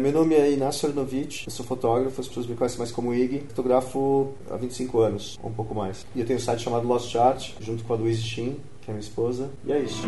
Meu nome é Inácio Arnovich, eu sou fotógrafo, as pessoas me conhecem mais como Ig. Fotografo há 25 anos, ou um pouco mais. E eu tenho um site chamado Lost Art, junto com a Louise Shin, que é minha esposa. E é isso.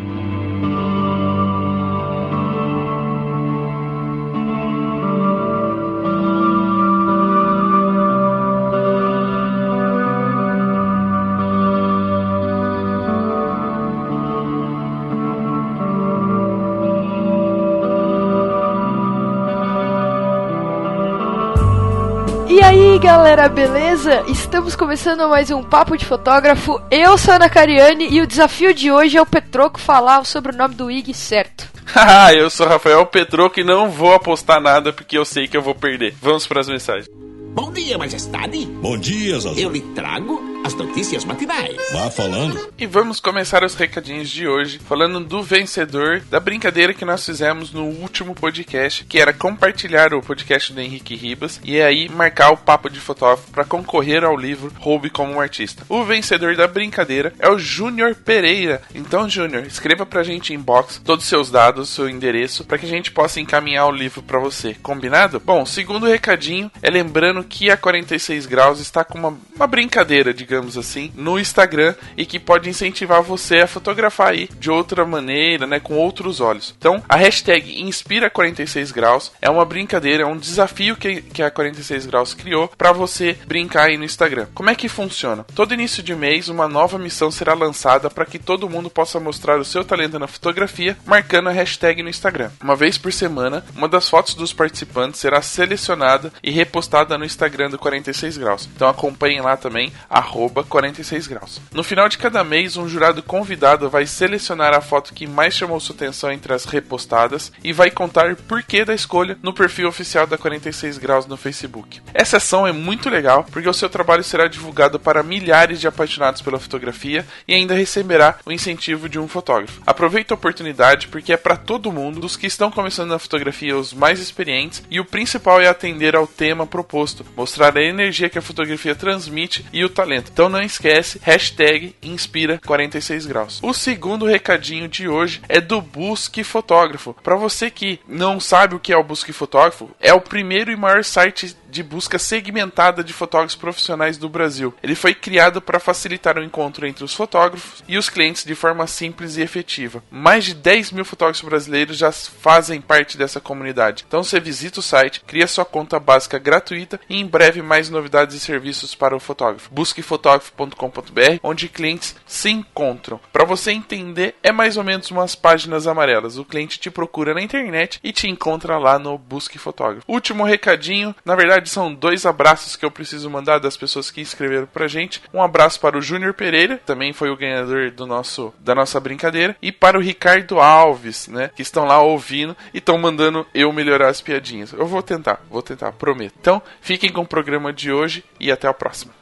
Galera, beleza? Estamos começando mais um Papo de Fotógrafo. Eu sou a Ana Cariani e o desafio de hoje é o Petroco falar sobre o nome do IG certo. Haha, eu sou Rafael Petroco e não vou apostar nada porque eu sei que eu vou perder. Vamos para as mensagens. Bom dia, majestade. Bom dia, Zazu. Eu lhe trago as notícias matinais. Vá falando. E vamos começar os recadinhos de hoje falando do vencedor da brincadeira que nós fizemos no último podcast, que era compartilhar o podcast do Henrique Ribas e aí marcar o papo de fotógrafo para concorrer ao livro Roube como um Artista. O vencedor da brincadeira é o Júnior Pereira. Então, Júnior, escreva pra gente em inbox todos os seus dados, seu endereço, para que a gente possa encaminhar o livro para você. Combinado? Bom, segundo recadinho é lembrando que a 46 graus está com uma, uma brincadeira, digamos assim, no Instagram e que pode incentivar você a fotografar aí de outra maneira, né, com outros olhos. Então, a hashtag Inspira 46 graus é uma brincadeira, é um desafio que, que a 46 graus criou para você brincar aí no Instagram. Como é que funciona? Todo início de mês, uma nova missão será lançada para que todo mundo possa mostrar o seu talento na fotografia, marcando a hashtag no Instagram. Uma vez por semana, uma das fotos dos participantes será selecionada e repostada no Instagram do 46 graus. Então acompanhem lá também, arroba 46 graus. No final de cada mês, um jurado convidado vai selecionar a foto que mais chamou sua atenção entre as repostadas e vai contar por que da escolha no perfil oficial da 46 graus no Facebook. Essa ação é muito legal porque o seu trabalho será divulgado para milhares de apaixonados pela fotografia e ainda receberá o incentivo de um fotógrafo. Aproveite a oportunidade porque é para todo mundo, dos que estão começando na fotografia os mais experientes e o principal é atender ao tema proposto, mostrar a energia que a fotografia transmite e o talento. Então não esquece, hashtag Inspira46 graus. O segundo recadinho de hoje é do Busque Fotógrafo. Para você que não sabe o que é o Busque Fotógrafo, é o primeiro e maior site de busca segmentada de fotógrafos profissionais do Brasil. Ele foi criado para facilitar o encontro entre os fotógrafos e os clientes de forma simples e efetiva. Mais de 10 mil fotógrafos brasileiros já fazem parte dessa comunidade. Então você visita o site, cria sua conta básica gratuita e em breve mais novidades e serviços para o fotógrafo. Busquefotógrafo.com.br, onde clientes se encontram. Para você entender, é mais ou menos umas páginas amarelas. O cliente te procura na internet e te encontra lá no Busque Fotógrafo. Último recadinho, na verdade são dois abraços que eu preciso mandar das pessoas que escreveram pra gente. Um abraço para o Júnior Pereira, também foi o ganhador do nosso da nossa brincadeira, e para o Ricardo Alves, né, que estão lá ouvindo e estão mandando eu melhorar as piadinhas. Eu vou tentar, vou tentar, prometo. Então, fiquem com o programa de hoje e até a próxima.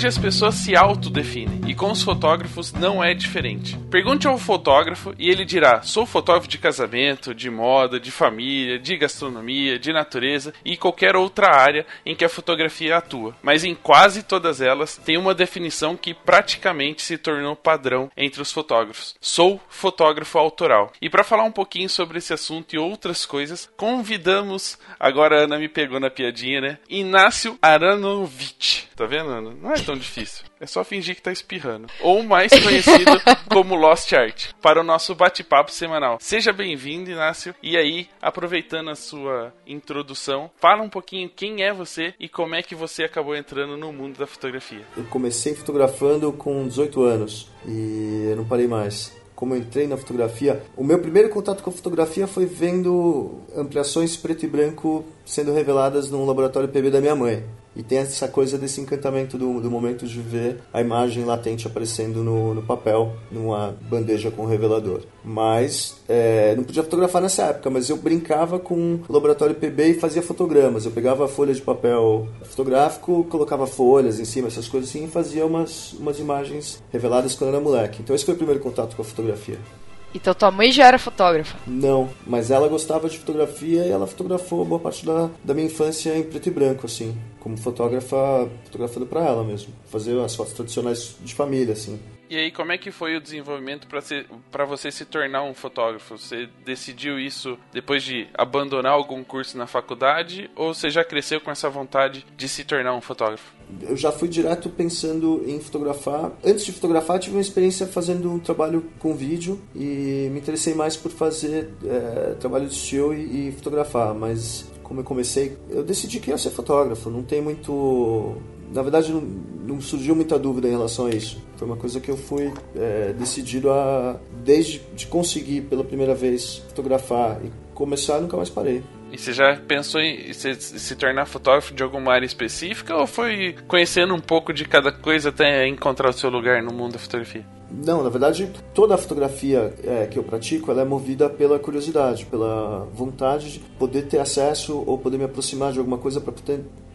Hoje as pessoas se autodefinem e com os fotógrafos não é diferente. Pergunte ao fotógrafo e ele dirá: sou fotógrafo de casamento, de moda, de família, de gastronomia, de natureza e qualquer outra área em que a fotografia atua. Mas em quase todas elas tem uma definição que praticamente se tornou padrão entre os fotógrafos: sou fotógrafo autoral. E para falar um pouquinho sobre esse assunto e outras coisas, convidamos agora a Ana me pegou na piadinha, né? Inácio Aranovich. Tá vendo, Ana? Não é tão difícil. É só fingir que tá espirrando. Ou mais conhecido como Lost Art, para o nosso bate-papo semanal. Seja bem-vindo, Inácio. E aí, aproveitando a sua introdução, fala um pouquinho quem é você e como é que você acabou entrando no mundo da fotografia. Eu comecei fotografando com 18 anos e eu não parei mais como eu entrei na fotografia, o meu primeiro contato com a fotografia foi vendo ampliações preto e branco sendo reveladas no laboratório PB da minha mãe. E tem essa coisa desse encantamento do, do momento de ver a imagem latente aparecendo no, no papel, numa bandeja com revelador. Mas é, não podia fotografar nessa época, mas eu brincava com o laboratório PB e fazia fotogramas. Eu pegava folha de papel fotográfico, colocava folhas em cima, essas coisas assim, e fazia umas, umas imagens reveladas quando eu era moleque. Então esse foi o primeiro contato com a fotografia. Então tua mãe já era fotógrafa? Não, mas ela gostava de fotografia e ela fotografou boa parte da, da minha infância em preto e branco, assim. Como fotógrafa, fotografando para ela mesmo. Fazer as fotos tradicionais de família, assim. E aí, como é que foi o desenvolvimento para você se tornar um fotógrafo? Você decidiu isso depois de abandonar algum curso na faculdade ou você já cresceu com essa vontade de se tornar um fotógrafo? Eu já fui direto pensando em fotografar. Antes de fotografar, tive uma experiência fazendo um trabalho com vídeo e me interessei mais por fazer é, trabalho de estilo e, e fotografar. Mas como eu comecei, eu decidi que ia ser fotógrafo. Não tem muito na verdade, não, não, surgiu muita dúvida em relação a isso. Foi uma coisa que eu fui é, decidido a, desde de conseguir pela primeira vez fotografar e começar, nunca mais parei. E você já pensou em se, se, tornar fotógrafo de alguma área específica ou foi conhecendo um pouco de cada coisa até encontrar o seu lugar no mundo da fotografia? Não, na verdade, toda a fotografia é, que eu pratico ela é movida pela curiosidade, pela vontade de poder ter acesso ou poder me aproximar de alguma coisa para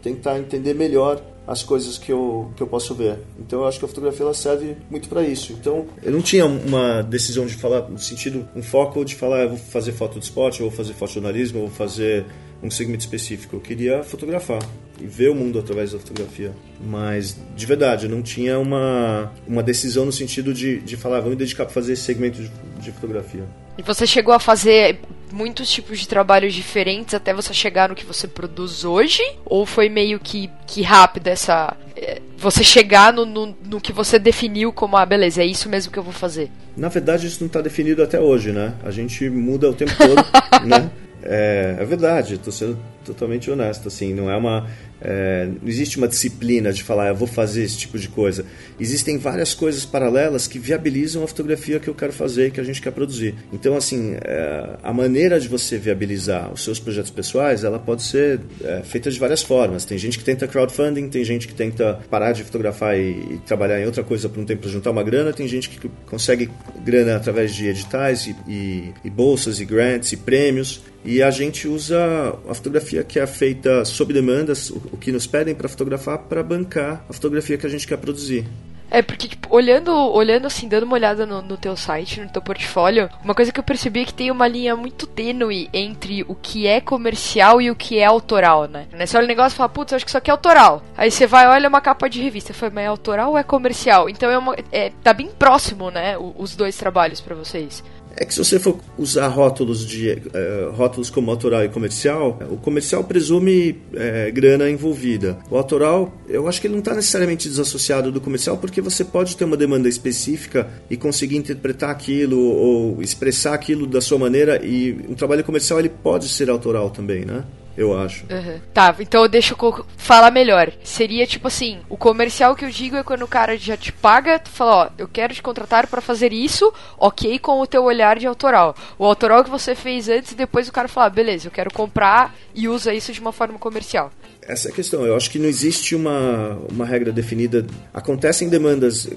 tentar entender melhor as coisas que eu, que eu posso ver. Então eu acho que a fotografia ela serve muito para isso. Então eu não tinha uma decisão de falar, no sentido, um foco de falar, eu vou fazer foto de esporte, eu vou fazer fotojornalismo, eu vou fazer um segmento específico. Eu queria fotografar e ver o mundo através da fotografia. Mas, de verdade, eu não tinha uma, uma decisão no sentido de, de falar, vou me dedicar para fazer esse segmento de, de fotografia. E você chegou a fazer muitos tipos de trabalhos diferentes até você chegar no que você produz hoje? Ou foi meio que, que rápido essa. É, você chegar no, no, no, que você definiu como, ah, beleza, é isso mesmo que eu vou fazer? Na verdade, isso não está definido até hoje, né? A gente muda o tempo todo, né? É, é verdade, estou sendo totalmente honesto, assim, não é uma é, não existe uma disciplina de falar, eu vou fazer esse tipo de coisa. Existem várias coisas paralelas que viabilizam a fotografia que eu quero fazer que a gente quer produzir. Então, assim, é, a maneira de você viabilizar os seus projetos pessoais, ela pode ser é, feita de várias formas. Tem gente que tenta crowdfunding, tem gente que tenta parar de fotografar e, e trabalhar em outra coisa por um tempo para juntar uma grana, tem gente que consegue grana através de editais e, e, e bolsas e grants e prêmios. E a gente usa a fotografia que é feita sob demandas, o que nos pedem para fotografar, para bancar a fotografia que a gente quer produzir. É, porque, tipo, olhando, olhando assim, dando uma olhada no, no, teu site, no teu portfólio, uma coisa que eu percebi é que tem uma linha muito tênue entre o que é comercial e o que é autoral, né? Você olha o negócio e fala, putz, acho que isso aqui é autoral. Aí você vai, olha uma capa de revista, foi, mas é autoral ou é comercial? Então é, uma, é tá bem próximo, né, os dois trabalhos para vocês. É que se você for usar rótulos, de, uh, rótulos como autoral e comercial, o comercial presume uh, grana envolvida. O autoral, eu acho que ele não está necessariamente desassociado do comercial, porque você pode ter uma demanda específica e conseguir interpretar aquilo ou expressar aquilo da sua maneira, e um trabalho comercial ele pode ser autoral também, né? Eu acho. Uhum. Tá, então deixa eu falar melhor. Seria tipo assim: o comercial que eu digo é quando o cara já te paga, tu fala, ó, eu quero te contratar para fazer isso, ok, com o teu olhar de autoral. O autoral que você fez antes e depois o cara fala, ah, beleza, eu quero comprar e usa isso de uma forma comercial. Essa é a questão. Eu acho que não existe uma, uma regra definida. Acontecem demandas.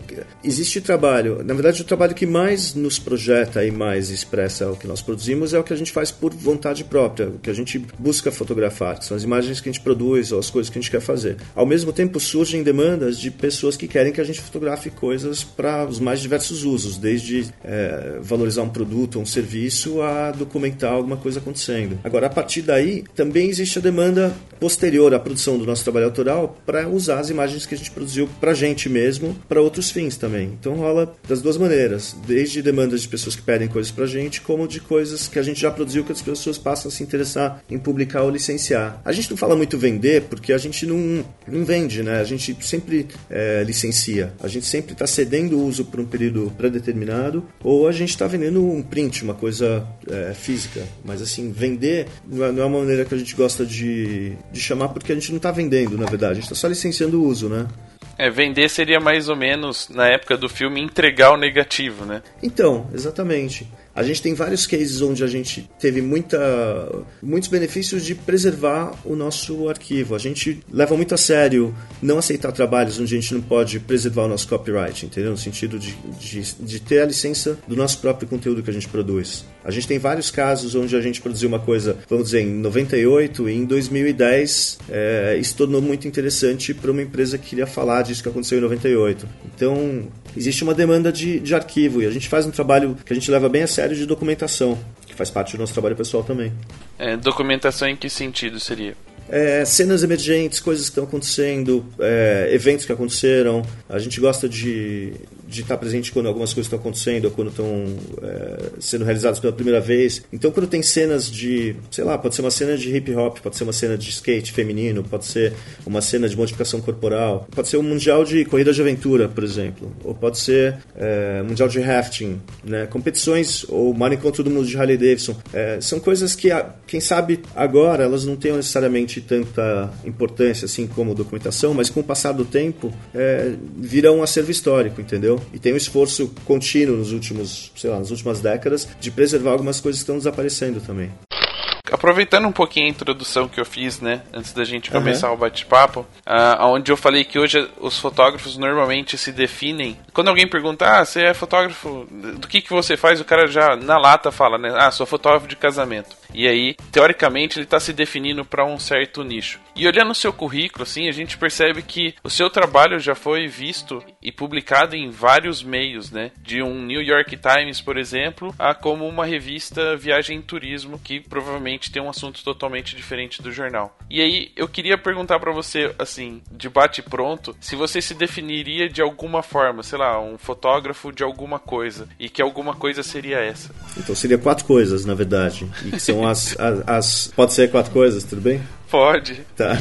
Existe trabalho. Na verdade, o trabalho que mais nos projeta e mais expressa o que nós produzimos é o que a gente faz por vontade própria, o que a gente busca fotografar. São as imagens que a gente produz ou as coisas que a gente quer fazer. Ao mesmo tempo, surgem demandas de pessoas que querem que a gente fotografe coisas para os mais diversos usos, desde é, valorizar um produto ou um serviço a documentar alguma coisa acontecendo. Agora, a partir daí, também existe a demanda posterior a produção do nosso trabalho autoral para usar as imagens que a gente produziu para a gente mesmo, para outros fins também. Então rola das duas maneiras, desde demandas de pessoas que pedem coisas para a gente, como de coisas que a gente já produziu que as pessoas passam a se interessar em publicar ou licenciar. A gente não fala muito vender porque a gente não, não vende, né? A gente sempre é, licencia. A gente sempre está cedendo o uso por um período pré-determinado ou a gente está vendendo um print, uma coisa é, física. Mas assim, vender não é, não é uma maneira que a gente gosta de, de chamar porque a gente não está vendendo, na verdade, a gente está só licenciando o uso, né? É, vender seria mais ou menos, na época do filme, entregar o negativo, né? Então, exatamente. A gente tem vários cases onde a gente teve muita, muitos benefícios de preservar o nosso arquivo. A gente leva muito a sério não aceitar trabalhos onde a gente não pode preservar o nosso copyright, entendeu? No sentido de, de, de ter a licença do nosso próprio conteúdo que a gente produz. A gente tem vários casos onde a gente produziu uma coisa, vamos dizer, em 98 e em 2010 é, isso tornou muito interessante para uma empresa que queria falar disso que aconteceu em 98. Então, existe uma demanda de, de arquivo e a gente faz um trabalho que a gente leva bem a sério de documentação, que faz parte do nosso trabalho pessoal também. É, documentação em que sentido seria? É, cenas emergentes, coisas que estão acontecendo, é, eventos que aconteceram. A gente gosta de, de estar presente quando algumas coisas estão acontecendo ou quando estão é, sendo realizadas pela primeira vez. Então, quando tem cenas de, sei lá, pode ser uma cena de hip hop, pode ser uma cena de skate feminino, pode ser uma cena de modificação corporal, pode ser um mundial de corrida de aventura, por exemplo, ou pode ser é, mundial de rafting, né? competições ou o maior encontro do mundo de Harley Davidson. É, são coisas que, quem sabe, agora elas não tenham necessariamente tanta importância assim como documentação, mas com o passar do tempo é, virão um acervo histórico, entendeu? E tem um esforço contínuo nos últimos, sei lá, nas últimas décadas de preservar algumas coisas que estão desaparecendo também. Aproveitando um pouquinho a introdução que eu fiz, né, antes da gente começar uhum. o bate-papo, uh, onde eu falei que hoje os fotógrafos normalmente se definem. Quando alguém pergunta, ah, você é fotógrafo, do que, que você faz? O cara já na lata fala, né, ah, sou fotógrafo de casamento. E aí, teoricamente, ele está se definindo para um certo nicho. E olhando o seu currículo, assim, a gente percebe que o seu trabalho já foi visto e publicado em vários meios, né? De um New York Times, por exemplo, a como uma revista Viagem e Turismo, que provavelmente tem um assunto totalmente diferente do jornal. E aí, eu queria perguntar para você, assim, de bate pronto, se você se definiria de alguma forma, sei lá, um fotógrafo de alguma coisa, e que alguma coisa seria essa. Então seria quatro coisas, na verdade, e que são são as, as, as, Pode ser quatro coisas, tudo bem? Pode. Tá.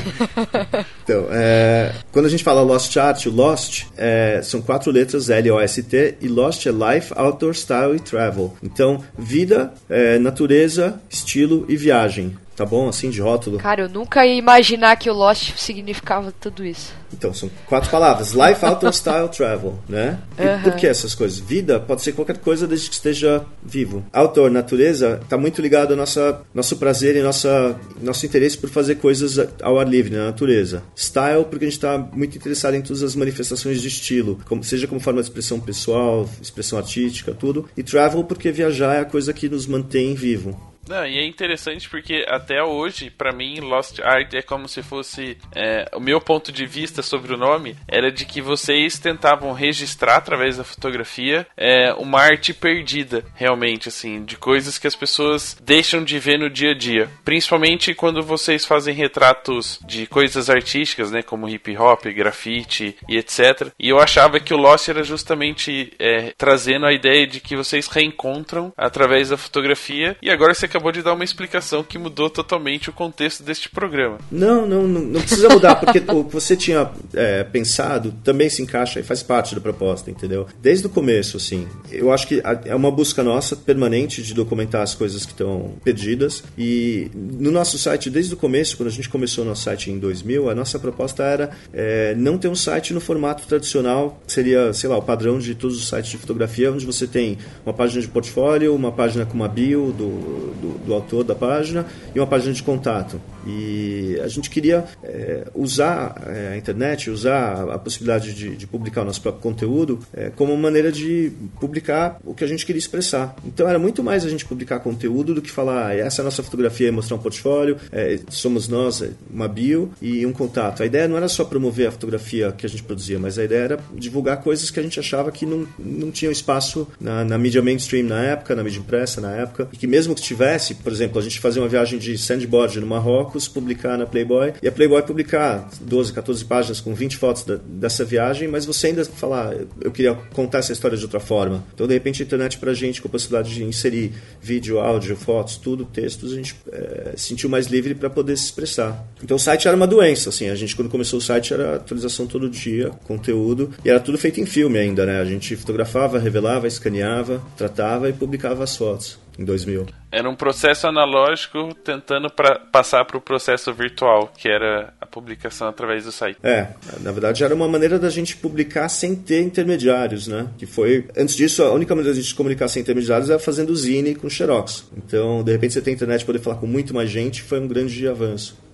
Então, é, quando a gente fala Lost Art, o Lost é, são quatro letras, L-O-S-T, e Lost é Life, Outdoor Style e Travel. Então, vida, é, natureza, estilo e viagem. Tá bom, assim, de rótulo? Cara, eu nunca ia imaginar que o Lost significava tudo isso. Então, são quatro palavras. Life, Outdoor Style, Travel, né? E uhum. por que essas coisas? Vida pode ser qualquer coisa desde que esteja vivo. Outdoor, natureza, está muito ligado ao nossa, nosso prazer e nossa, nosso interesse por fazer coisas ao ar livre, na natureza. Style, porque a gente está muito interessado em todas as manifestações de estilo, como, seja como forma de expressão pessoal, expressão artística, tudo. E Travel, porque viajar é a coisa que nos mantém vivo. Não, e é interessante porque até hoje, para mim, Lost Art é como se fosse. É, o meu ponto de vista sobre o nome era de que vocês tentavam registrar através da fotografia é, uma arte perdida, realmente, assim, de coisas que as pessoas deixam de ver no dia a dia. Principalmente quando vocês fazem retratos de coisas artísticas, né, como hip hop, grafite e etc. E eu achava que o Lost era justamente é, trazendo a ideia de que vocês reencontram através da fotografia. E agora você acabou de dar uma explicação que mudou totalmente o contexto deste programa. Não, não, não, não precisa mudar, porque o que você tinha é, pensado também se encaixa e faz parte da proposta, entendeu? Desde o começo, assim. Eu acho que é uma busca nossa permanente de documentar as coisas que estão perdidas. E no nosso site, desde o começo, quando a gente começou o nosso site em 2000, a nossa proposta era é, não ter um site no formato tradicional, que seria, sei lá, o padrão de todos os sites de fotografia, onde você tem uma página de portfólio, uma página com uma bio do, do do, autor da página e uma página de contato. E a gente queria é, usar é, a internet, usar a possibilidade de, de, publicar o nosso próprio conteúdo é, como maneira de publicar o que a gente queria expressar. Então era muito mais a gente publicar conteúdo do que falar ah, essa é a nossa fotografia e mostrar um portfólio, é, somos nós, é, uma bio e um contato. A ideia não era só promover a fotografia que a gente produzia, mas a ideia era divulgar coisas que a gente achava que não, não tinham espaço na, na mídia mainstream na época, na mídia impressa na época, e que mesmo que tivesse, por exemplo, a gente fazia uma viagem de sandboard no Marrocos, publicar na Playboy, e a Playboy publicar 12, 14 páginas com 20 fotos da, dessa viagem, mas você ainda falar, eu queria contar essa história de outra forma. Então, de repente, a internet pra gente, com a possibilidade de inserir vídeo, áudio, fotos, tudo, textos, a gente é, sentiu mais livre para poder se expressar. Então, o site era uma doença, assim, a gente, quando começou o site, era atualização todo dia, conteúdo, e era tudo feito em filme ainda, né? A gente fotografava, revelava, escaneava, tratava e publicava as fotos. Em 2000. Era um processo analógico tentando pra, passar para o processo virtual, que era a publicação através do site. É, na verdade era uma maneira da gente publicar sem ter intermediários, né? Que foi, antes disso, a única maneira da gente comunicar sem intermediários era fazendo zine com xerox. Então, de repente você tem internet poder falar com muito mais gente, foi um grande avanço.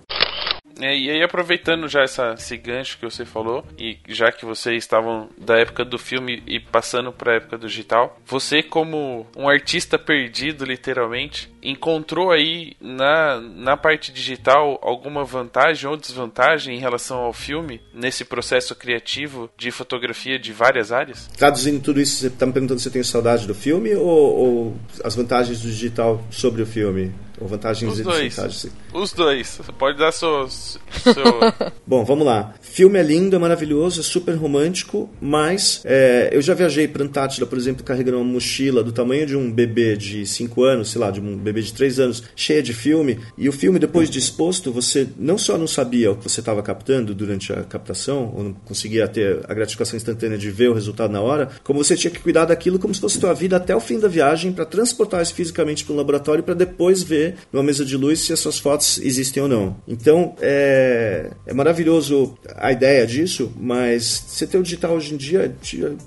É, e aí, aproveitando já essa, esse gancho que você falou, e já que vocês estavam da época do filme e passando para a época do digital, você, como um artista perdido, literalmente, encontrou aí na, na parte digital alguma vantagem ou desvantagem em relação ao filme, nesse processo criativo de fotografia de várias áreas? Traduzindo tudo isso, você está me perguntando se eu tenho saudade do filme ou, ou as vantagens do digital sobre o filme? Ou vantagens Os e dois. desvantagens? Os dois. Você pode dar seu. seu... Bom, vamos lá. Filme é lindo, é maravilhoso, é super romântico, mas é, eu já viajei para Antártida, por exemplo, carregando uma mochila do tamanho de um bebê de 5 anos, sei lá, de um bebê de 3 anos, cheia de filme, e o filme, depois de exposto, você não só não sabia o que você estava captando durante a captação, ou não conseguia ter a gratificação instantânea de ver o resultado na hora, como você tinha que cuidar daquilo como se fosse tua vida até o fim da viagem para transportar isso fisicamente para um laboratório para depois ver numa mesa de luz se as suas fotos existem ou não. Então, é, é maravilhoso a ideia disso, mas você ter o digital hoje em dia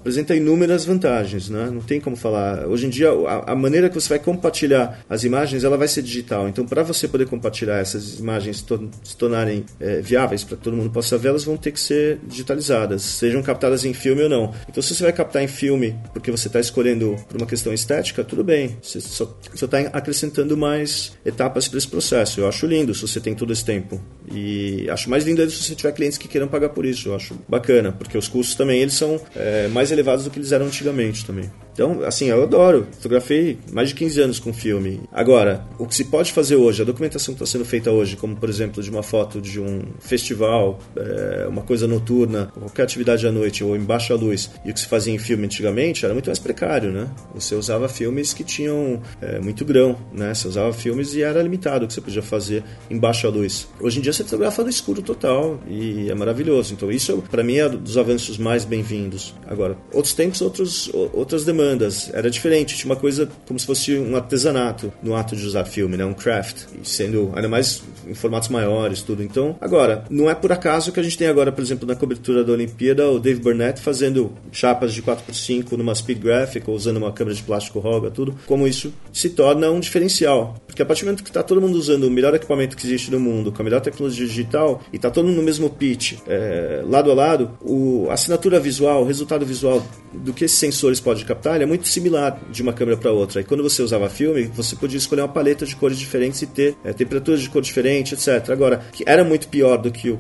apresenta inúmeras vantagens, né? Não tem como falar. Hoje em dia, a, a maneira que você vai compartilhar as imagens, ela vai ser digital. Então, para você poder compartilhar essas imagens to se tornarem é, viáveis para todo mundo possa vê-las, vão ter que ser digitalizadas, sejam captadas em filme ou não. Então, se você vai captar em filme porque você está escolhendo por uma questão estética, tudo bem. Você só está acrescentando mais etapas para esse processo. Eu acho lindo se você tem todo esse tempo. E acho mais lindo se você tiver clientes que queiram pagar por isso. Eu acho bacana, porque os custos também eles são é, mais elevados do que eles eram antigamente também. Então, assim, eu adoro. Fotografei mais de 15 anos com filme. Agora, o que se pode fazer hoje, a documentação que está sendo feita hoje, como por exemplo de uma foto de um festival, é, uma coisa noturna, qualquer atividade à noite ou embaixo à luz, e o que se fazia em filme antigamente era muito mais precário, né? Você usava filmes que tinham é, muito grão, né? Você usava filmes e era limitado o que você podia fazer embaixo à luz. Hoje em dia você fotografa no escuro total e é maravilhoso. Então isso, para mim, é dos avanços mais bem-vindos. Agora, outros tempos, outros, outras demandas era diferente, tinha uma coisa como se fosse um artesanato no ato de usar filme, né? Um craft, sendo ainda mais em formatos maiores, tudo. Então, agora, não é por acaso que a gente tem agora, por exemplo, na cobertura da Olimpíada, o Dave Burnett fazendo chapas de 4x5 numa speed graphic, ou usando uma câmera de plástico roga, tudo. Como isso se torna um diferencial. Porque a partir do momento que está todo mundo usando o melhor equipamento que existe no mundo, com a melhor tecnologia digital, e está todo mundo no mesmo pitch, é, lado a lado, o, a assinatura visual, o resultado visual do que esses sensores podem captar, é muito similar de uma câmera para outra. E quando você usava filme, você podia escolher uma paleta de cores diferentes e ter é, temperaturas de cor diferente, etc. Agora, que era muito pior do que o,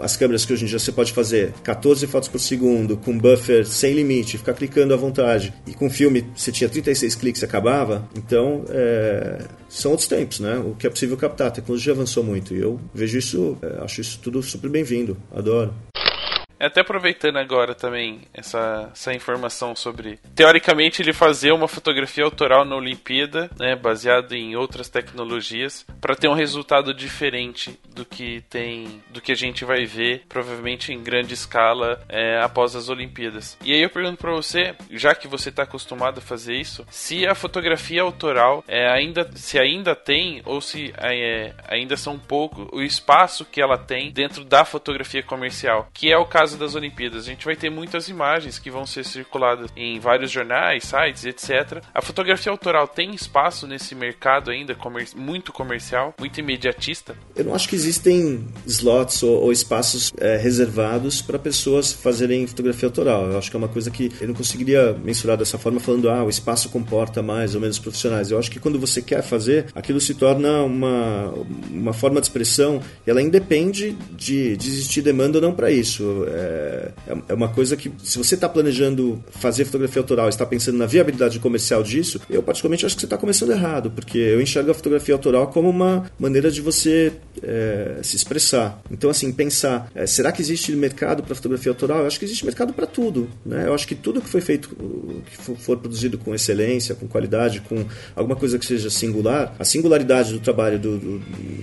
as câmeras que hoje em dia você pode fazer 14 fotos por segundo, com buffer sem limite, ficar clicando à vontade. E com filme você tinha 36 cliques e acabava. Então, é, são outros tempos, né? O que é possível captar. A tecnologia avançou muito. E eu vejo isso, é, acho isso tudo super bem-vindo. Adoro. Até aproveitando agora também essa, essa informação sobre. Teoricamente, ele fazer uma fotografia autoral na Olimpíada, né, baseado em outras tecnologias, para ter um resultado diferente do que tem. do que a gente vai ver, provavelmente em grande escala, é, após as Olimpíadas. E aí eu pergunto para você, já que você está acostumado a fazer isso, se a fotografia autoral é, ainda. se ainda tem, ou se é, ainda são pouco o espaço que ela tem dentro da fotografia comercial, que é o caso caso das Olimpíadas, a gente vai ter muitas imagens que vão ser circuladas em vários jornais, sites, etc. A fotografia autoral tem espaço nesse mercado ainda comer muito comercial, muito imediatista? Eu não acho que existem slots ou, ou espaços é, reservados para pessoas fazerem fotografia autoral. Eu acho que é uma coisa que eu não conseguiria mensurar dessa forma falando, ah, o espaço comporta mais ou menos profissionais. Eu acho que quando você quer fazer, aquilo se torna uma, uma forma de expressão e ela independe de, de existir demanda ou não para isso. É, é, é uma coisa que, se você está planejando fazer fotografia autoral e está pensando na viabilidade comercial disso, eu particularmente acho que você está começando errado, porque eu enxergo a fotografia autoral como uma maneira de você é, se expressar. Então, assim, pensar, é, será que existe mercado para fotografia autoral? Eu acho que existe mercado para tudo. Né? Eu acho que tudo que foi feito, que for produzido com excelência, com qualidade, com alguma coisa que seja singular, a singularidade do trabalho do, do,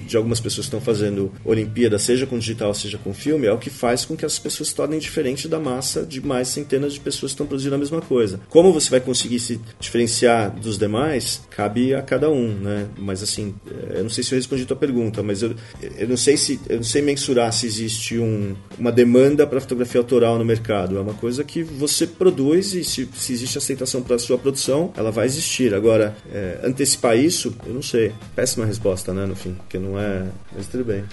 de algumas pessoas que estão fazendo Olimpíada, seja com digital, seja com filme, é o que faz com que as pessoas se tornem diferente da massa de mais centenas de pessoas que estão produzindo a mesma coisa. Como você vai conseguir se diferenciar dos demais, cabe a cada um, né? Mas assim, eu não sei se eu respondi a tua pergunta, mas eu, eu não sei se eu não sei mensurar se existe um, uma demanda para fotografia autoral no mercado. É uma coisa que você produz e se, se existe aceitação para a sua produção, ela vai existir. Agora, é, antecipar isso, eu não sei. Péssima resposta, né, no fim, porque não é. Mas tudo bem.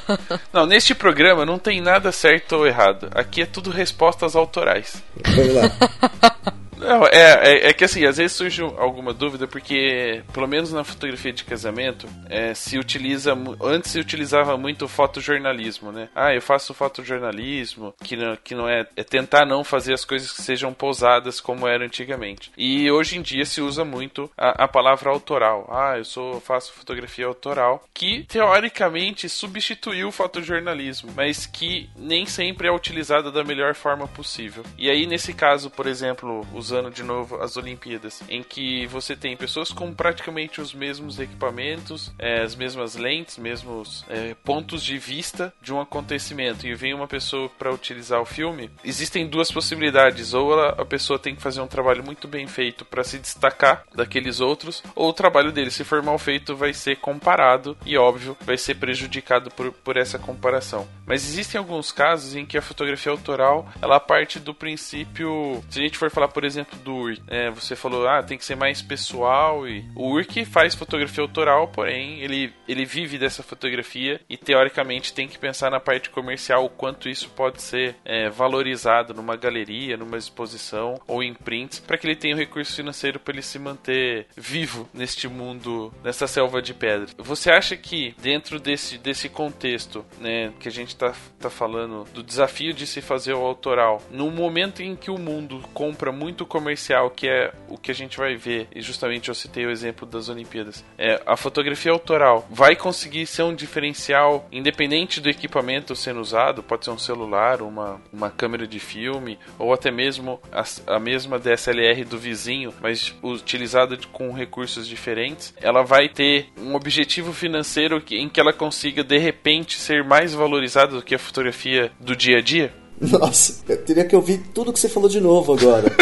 não, neste programa não tem nada certo ou errado. Aqui é tudo respostas autorais. Vamos lá. Não, é, é, é, que assim, às vezes surge alguma dúvida, porque, pelo menos na fotografia de casamento, é, se utiliza. Antes se utilizava muito fotojornalismo, né? Ah, eu faço fotojornalismo, que não, que não é. É tentar não fazer as coisas que sejam pousadas como era antigamente. E hoje em dia se usa muito a, a palavra autoral. Ah, eu sou faço fotografia autoral, que teoricamente substituiu o fotojornalismo, mas que nem sempre é utilizada da melhor forma possível. E aí, nesse caso, por exemplo, os usando de novo as Olimpíadas, em que você tem pessoas com praticamente os mesmos equipamentos, é, as mesmas lentes, mesmos é, pontos de vista de um acontecimento, e vem uma pessoa para utilizar o filme, existem duas possibilidades: ou ela, a pessoa tem que fazer um trabalho muito bem feito para se destacar daqueles outros, ou o trabalho dele, se for mal feito, vai ser comparado e, óbvio, vai ser prejudicado por, por essa comparação. Mas existem alguns casos em que a fotografia autoral ela parte do princípio, se a gente for falar, por exemplo, exemplo do Urk. É, você falou, ah, tem que ser mais pessoal. E o Urk faz fotografia autoral, porém ele, ele vive dessa fotografia e teoricamente tem que pensar na parte comercial o quanto isso pode ser é, valorizado numa galeria, numa exposição ou em prints, para que ele tenha o um recurso financeiro para ele se manter vivo neste mundo, nessa selva de pedra. Você acha que dentro desse, desse contexto, né, que a gente está tá falando do desafio de se fazer o autoral, no momento em que o mundo compra muito comercial, que é o que a gente vai ver, e justamente eu citei o exemplo das Olimpíadas, é a fotografia autoral vai conseguir ser um diferencial independente do equipamento sendo usado, pode ser um celular, uma, uma câmera de filme, ou até mesmo a, a mesma DSLR do vizinho, mas utilizada com recursos diferentes, ela vai ter um objetivo financeiro em que ela consiga de repente ser mais valorizada do que a fotografia do dia a dia? Nossa, eu teria que ouvir tudo que você falou de novo agora.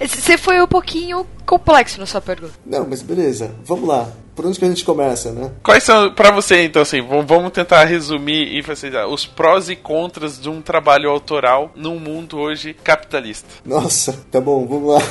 você foi um pouquinho complexo na sua pergunta. Não, mas beleza. Vamos lá. Por onde que a gente começa, né? Quais são, para você, então, assim, vamos tentar resumir e fazer os prós e contras de um trabalho autoral num mundo hoje capitalista. Nossa, tá bom, vamos lá.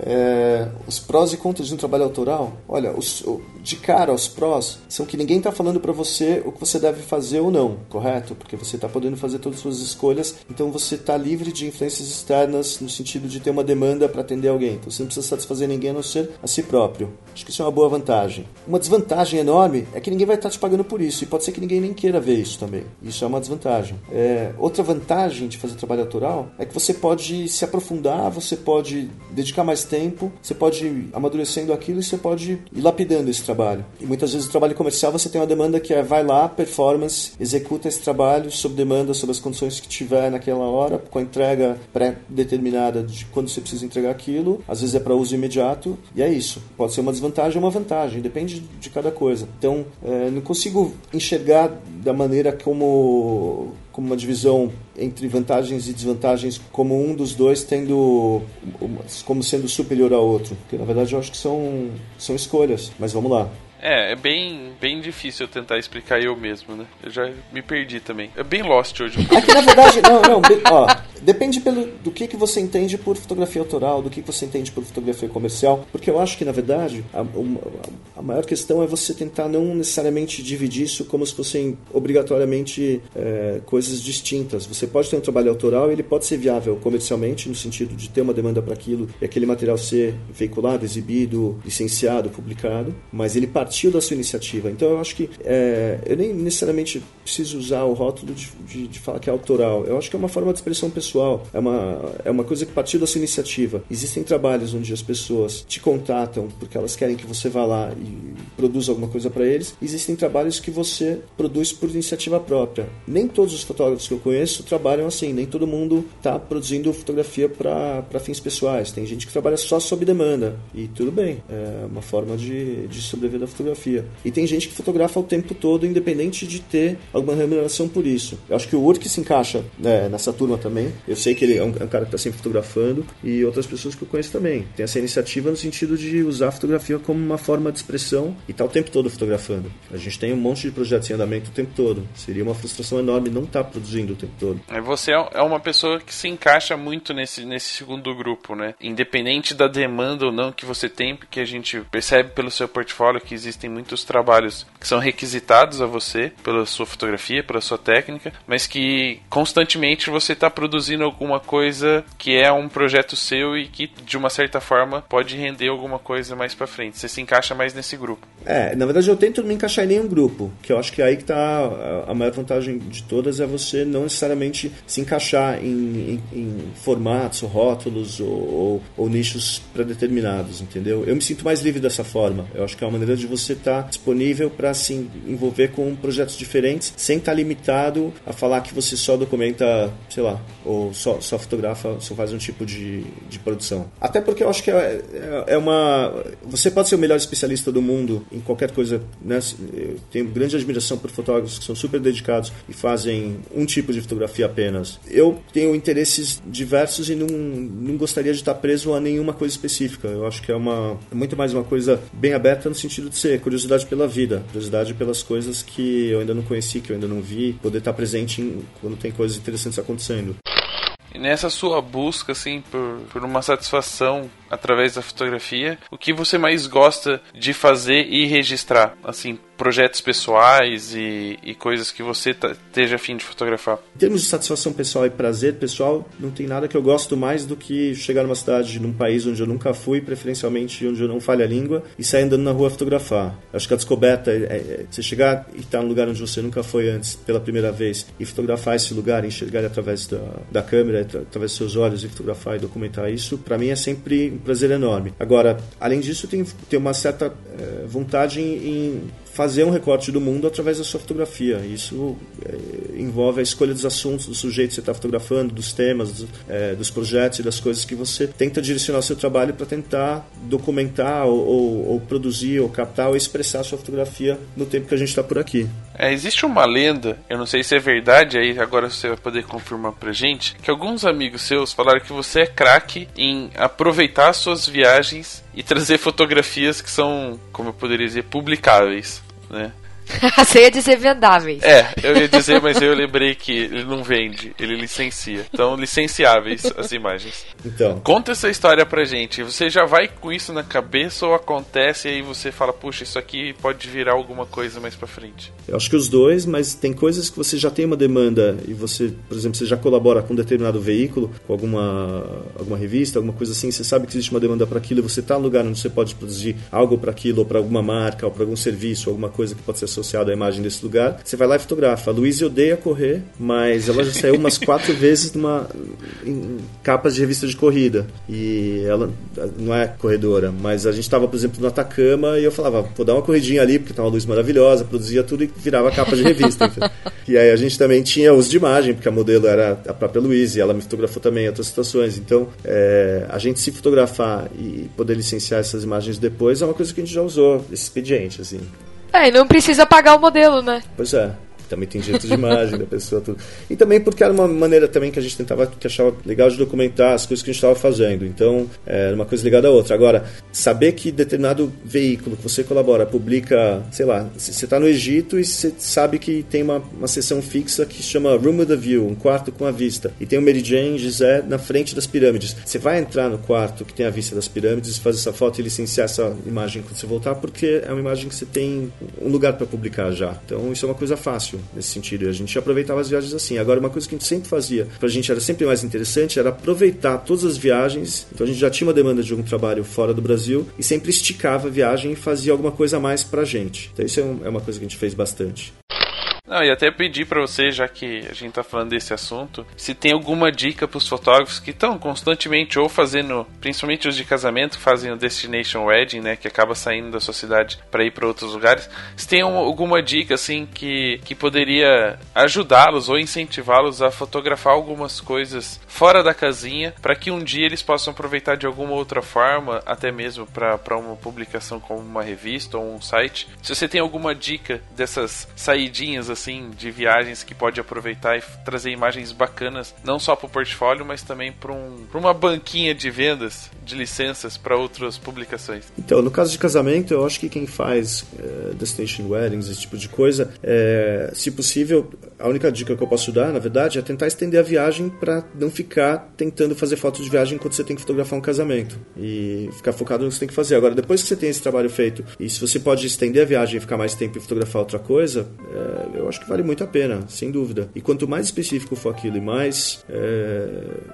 É, os prós e contras de um trabalho autoral, olha, os, de cara os prós são que ninguém está falando para você o que você deve fazer ou não, correto? Porque você está podendo fazer todas as suas escolhas, então você está livre de influências externas no sentido de ter uma demanda para atender alguém. Então você não precisa satisfazer ninguém a não ser a si próprio. Acho que isso é uma boa vantagem. Uma desvantagem enorme é que ninguém vai estar tá te pagando por isso e pode ser que ninguém nem queira ver isso também. Isso é uma desvantagem. É, outra vantagem de fazer trabalho autoral é que você pode se aprofundar, você pode dedicar mais tempo, você pode ir amadurecendo aquilo e você pode ir lapidando esse trabalho. E muitas vezes o trabalho comercial você tem uma demanda que é vai lá, performance, executa esse trabalho sob demanda, sob as condições que tiver naquela hora, com a entrega pré-determinada de quando você precisa entregar aquilo. Às vezes é para uso imediato e é isso. Pode ser uma desvantagem ou uma vantagem, depende de cada coisa. Então, é, não consigo enxergar da maneira como como uma divisão entre vantagens e desvantagens, como um dos dois tendo como sendo superior ao outro. Porque na verdade eu acho que são, são escolhas. Mas vamos lá. É, é bem, bem difícil eu tentar explicar eu mesmo, né? Eu já me perdi também. É bem lost hoje. É que na verdade, não, não, ó, depende pelo, do que, que você entende por fotografia autoral, do que, que você entende por fotografia comercial, porque eu acho que na verdade a, a maior questão é você tentar não necessariamente dividir isso como se fossem obrigatoriamente é, coisas distintas. Você pode ter um trabalho autoral e ele pode ser viável comercialmente, no sentido de ter uma demanda para aquilo e aquele material ser veiculado, exibido, licenciado, publicado, mas ele partiu da sua iniciativa. Então eu acho que é, eu nem necessariamente preciso usar o rótulo de, de, de, falar que é autoral. Eu acho que é uma forma de expressão pessoal pessoal. É uma, é uma coisa que partiu da sua iniciativa. Existem trabalhos onde as pessoas te contatam porque elas querem que você vá lá e produza alguma coisa para eles. Existem trabalhos que você produz por iniciativa própria. Nem todos os fotógrafos que eu conheço trabalham assim, nem todo mundo está produzindo fotografia para fins pessoais. Tem gente que trabalha só sob demanda e tudo bem, é uma forma de, de sobreviver da fotografia. E tem gente que fotografa o tempo todo, independente de ter alguma remuneração por isso. Eu acho que o Urk se encaixa né, nessa turma também. Eu sei que ele é um, é um cara que está sempre fotografando e outras pessoas que eu conheço também. Tem essa iniciativa no sentido de usar a fotografia como uma forma de expressão e tá o tempo todo fotografando. A gente tem um monte de projetos em andamento o tempo todo. Seria uma frustração enorme não estar tá produzindo o tempo todo. Você é, é uma pessoa que se encaixa muito nesse, nesse segundo grupo, né? Independente da demanda ou não que você tem, porque a gente percebe pelo seu portfólio que existem muitos trabalhos que são requisitados a você pela sua fotografia, pela sua técnica, mas que constantemente você está produzindo alguma coisa que é um projeto seu e que de uma certa forma pode render alguma coisa mais para frente. Você se encaixa mais nesse grupo. É, na verdade eu tento não me encaixar em nenhum grupo, que eu acho que é aí que está a maior vantagem de todas é você não necessariamente se encaixar em, em, em formatos, rótulos ou, ou, ou nichos predeterminados, entendeu? Eu me sinto mais livre dessa forma. Eu acho que é uma maneira de você estar tá disponível para se envolver com projetos diferentes, sem estar tá limitado a falar que você só documenta, sei lá, ou só, só fotografa, só faz um tipo de, de produção. Até porque eu acho que é, é, é uma. Você pode ser o melhor especialista do mundo em qualquer coisa. Né? Eu tenho grande admiração por fotógrafos que são super dedicados e fazem um tipo de fotografia apenas. Eu tenho interesses diversos e não, não gostaria de estar preso a nenhuma coisa específica. Eu acho que é uma muito mais uma coisa bem aberta no sentido de ser curiosidade pela vida, curiosidade pelas coisas que eu ainda não conheci, que eu ainda não vi, poder estar presente em, quando tem coisas interessantes acontecendo. E nessa sua busca, assim, por, por uma satisfação através da fotografia, o que você mais gosta de fazer e registrar? Assim, projetos pessoais e, e coisas que você esteja afim de fotografar? Em termos de satisfação pessoal e prazer pessoal, não tem nada que eu gosto mais do que chegar numa cidade, num país onde eu nunca fui, preferencialmente onde eu não fale a língua, e sair andando na rua fotografar. Acho que a descoberta é, é, é você chegar e estar num lugar onde você nunca foi antes, pela primeira vez, e fotografar esse lugar, enxergar através da, da câmera, através dos seus olhos, e fotografar e documentar isso, para mim é sempre prazer enorme. Agora, além disso, tem, tem uma certa é, vontade em, em fazer um recorte do mundo através da sua fotografia. Isso é, envolve a escolha dos assuntos, do sujeito que você está fotografando, dos temas, dos, é, dos, projetos e das coisas que você tenta direcionar o seu trabalho para tentar documentar ou, ou, ou, produzir, ou captar, ou expressar a sua fotografia no tempo que a gente está por aqui. É, existe uma lenda, eu não sei se é verdade, aí agora você vai poder confirmar pra gente, que alguns amigos seus falaram que você é craque em aproveitar suas viagens e trazer fotografias que são, como eu poderia dizer, publicáveis né? Você ia dizer vendáveis. É, eu ia dizer, mas eu lembrei que ele não vende, ele licencia. Então, licenciáveis as imagens. Então. Conta essa história pra gente. Você já vai com isso na cabeça ou acontece e aí você fala, puxa, isso aqui pode virar alguma coisa mais pra frente? Eu acho que os dois, mas tem coisas que você já tem uma demanda e você, por exemplo, você já colabora com um determinado veículo, com alguma, alguma revista, alguma coisa assim, você sabe que existe uma demanda para aquilo, você tá no lugar onde você pode produzir algo para aquilo, ou para alguma marca, ou para algum serviço, alguma coisa que pode ser associado à imagem desse lugar, você vai lá e fotografa. A Luísa odeia correr, mas ela já saiu umas quatro vezes numa, em capas de revista de corrida. E ela não é corredora, mas a gente estava, por exemplo, no Atacama e eu falava, vou dar uma corridinha ali, porque tá uma luz maravilhosa, produzia tudo e virava capa de revista. e aí a gente também tinha uso de imagem, porque a modelo era a própria Luísa e ela me fotografou também em outras situações. Então, é, a gente se fotografar e poder licenciar essas imagens depois é uma coisa que a gente já usou, esse expediente, assim. É, e não precisa pagar o modelo, né? Pois é também tem direito de imagem da pessoa, tudo. E também porque era uma maneira também que a gente tentava, que achava legal de documentar as coisas que a gente estava fazendo. Então, era uma coisa ligada à outra. Agora, saber que determinado veículo que você colabora publica, sei lá, você está no Egito e você sabe que tem uma, uma seção fixa que chama Room with a View, um quarto com a vista. E tem o Mary Jane Gisé na frente das pirâmides. Você vai entrar no quarto que tem a vista das pirâmides fazer essa foto e licenciar essa imagem quando você voltar, porque é uma imagem que você tem um lugar para publicar já. Então, isso é uma coisa fácil nesse sentido. E a gente aproveitava as viagens assim. Agora, uma coisa que a gente sempre fazia, pra gente era sempre mais interessante, era aproveitar todas as viagens. Então a gente já tinha uma demanda de um trabalho fora do Brasil e sempre esticava a viagem e fazia alguma coisa a mais pra gente. Então isso é, um, é uma coisa que a gente fez bastante. Não, e até pedir para você, já que a gente tá falando desse assunto, se tem alguma dica para os fotógrafos que estão constantemente ou fazendo, principalmente os de casamento, fazem o Destination Wedding, né, que acaba saindo da sua cidade para ir para outros lugares, se tem alguma dica assim que, que poderia ajudá-los ou incentivá-los a fotografar algumas coisas fora da casinha, para que um dia eles possam aproveitar de alguma outra forma, até mesmo para uma publicação como uma revista ou um site. Se você tem alguma dica dessas saidinhas assim de viagens que pode aproveitar e trazer imagens bacanas, não só para o portfólio, mas também para um, uma banquinha de vendas de licenças para outras publicações. Então, no caso de casamento, eu acho que quem faz uh, destination weddings, esse tipo de coisa, é, se possível, a única dica que eu posso dar, na verdade, é tentar estender a viagem para não ficar tentando fazer fotos de viagem enquanto você tem que fotografar um casamento e ficar focado no que você tem que fazer. Agora, depois que você tem esse trabalho feito e se você pode estender a viagem e ficar mais tempo e fotografar outra coisa, é, eu acho que vale muito a pena, sem dúvida. E quanto mais específico for aquilo e mais é,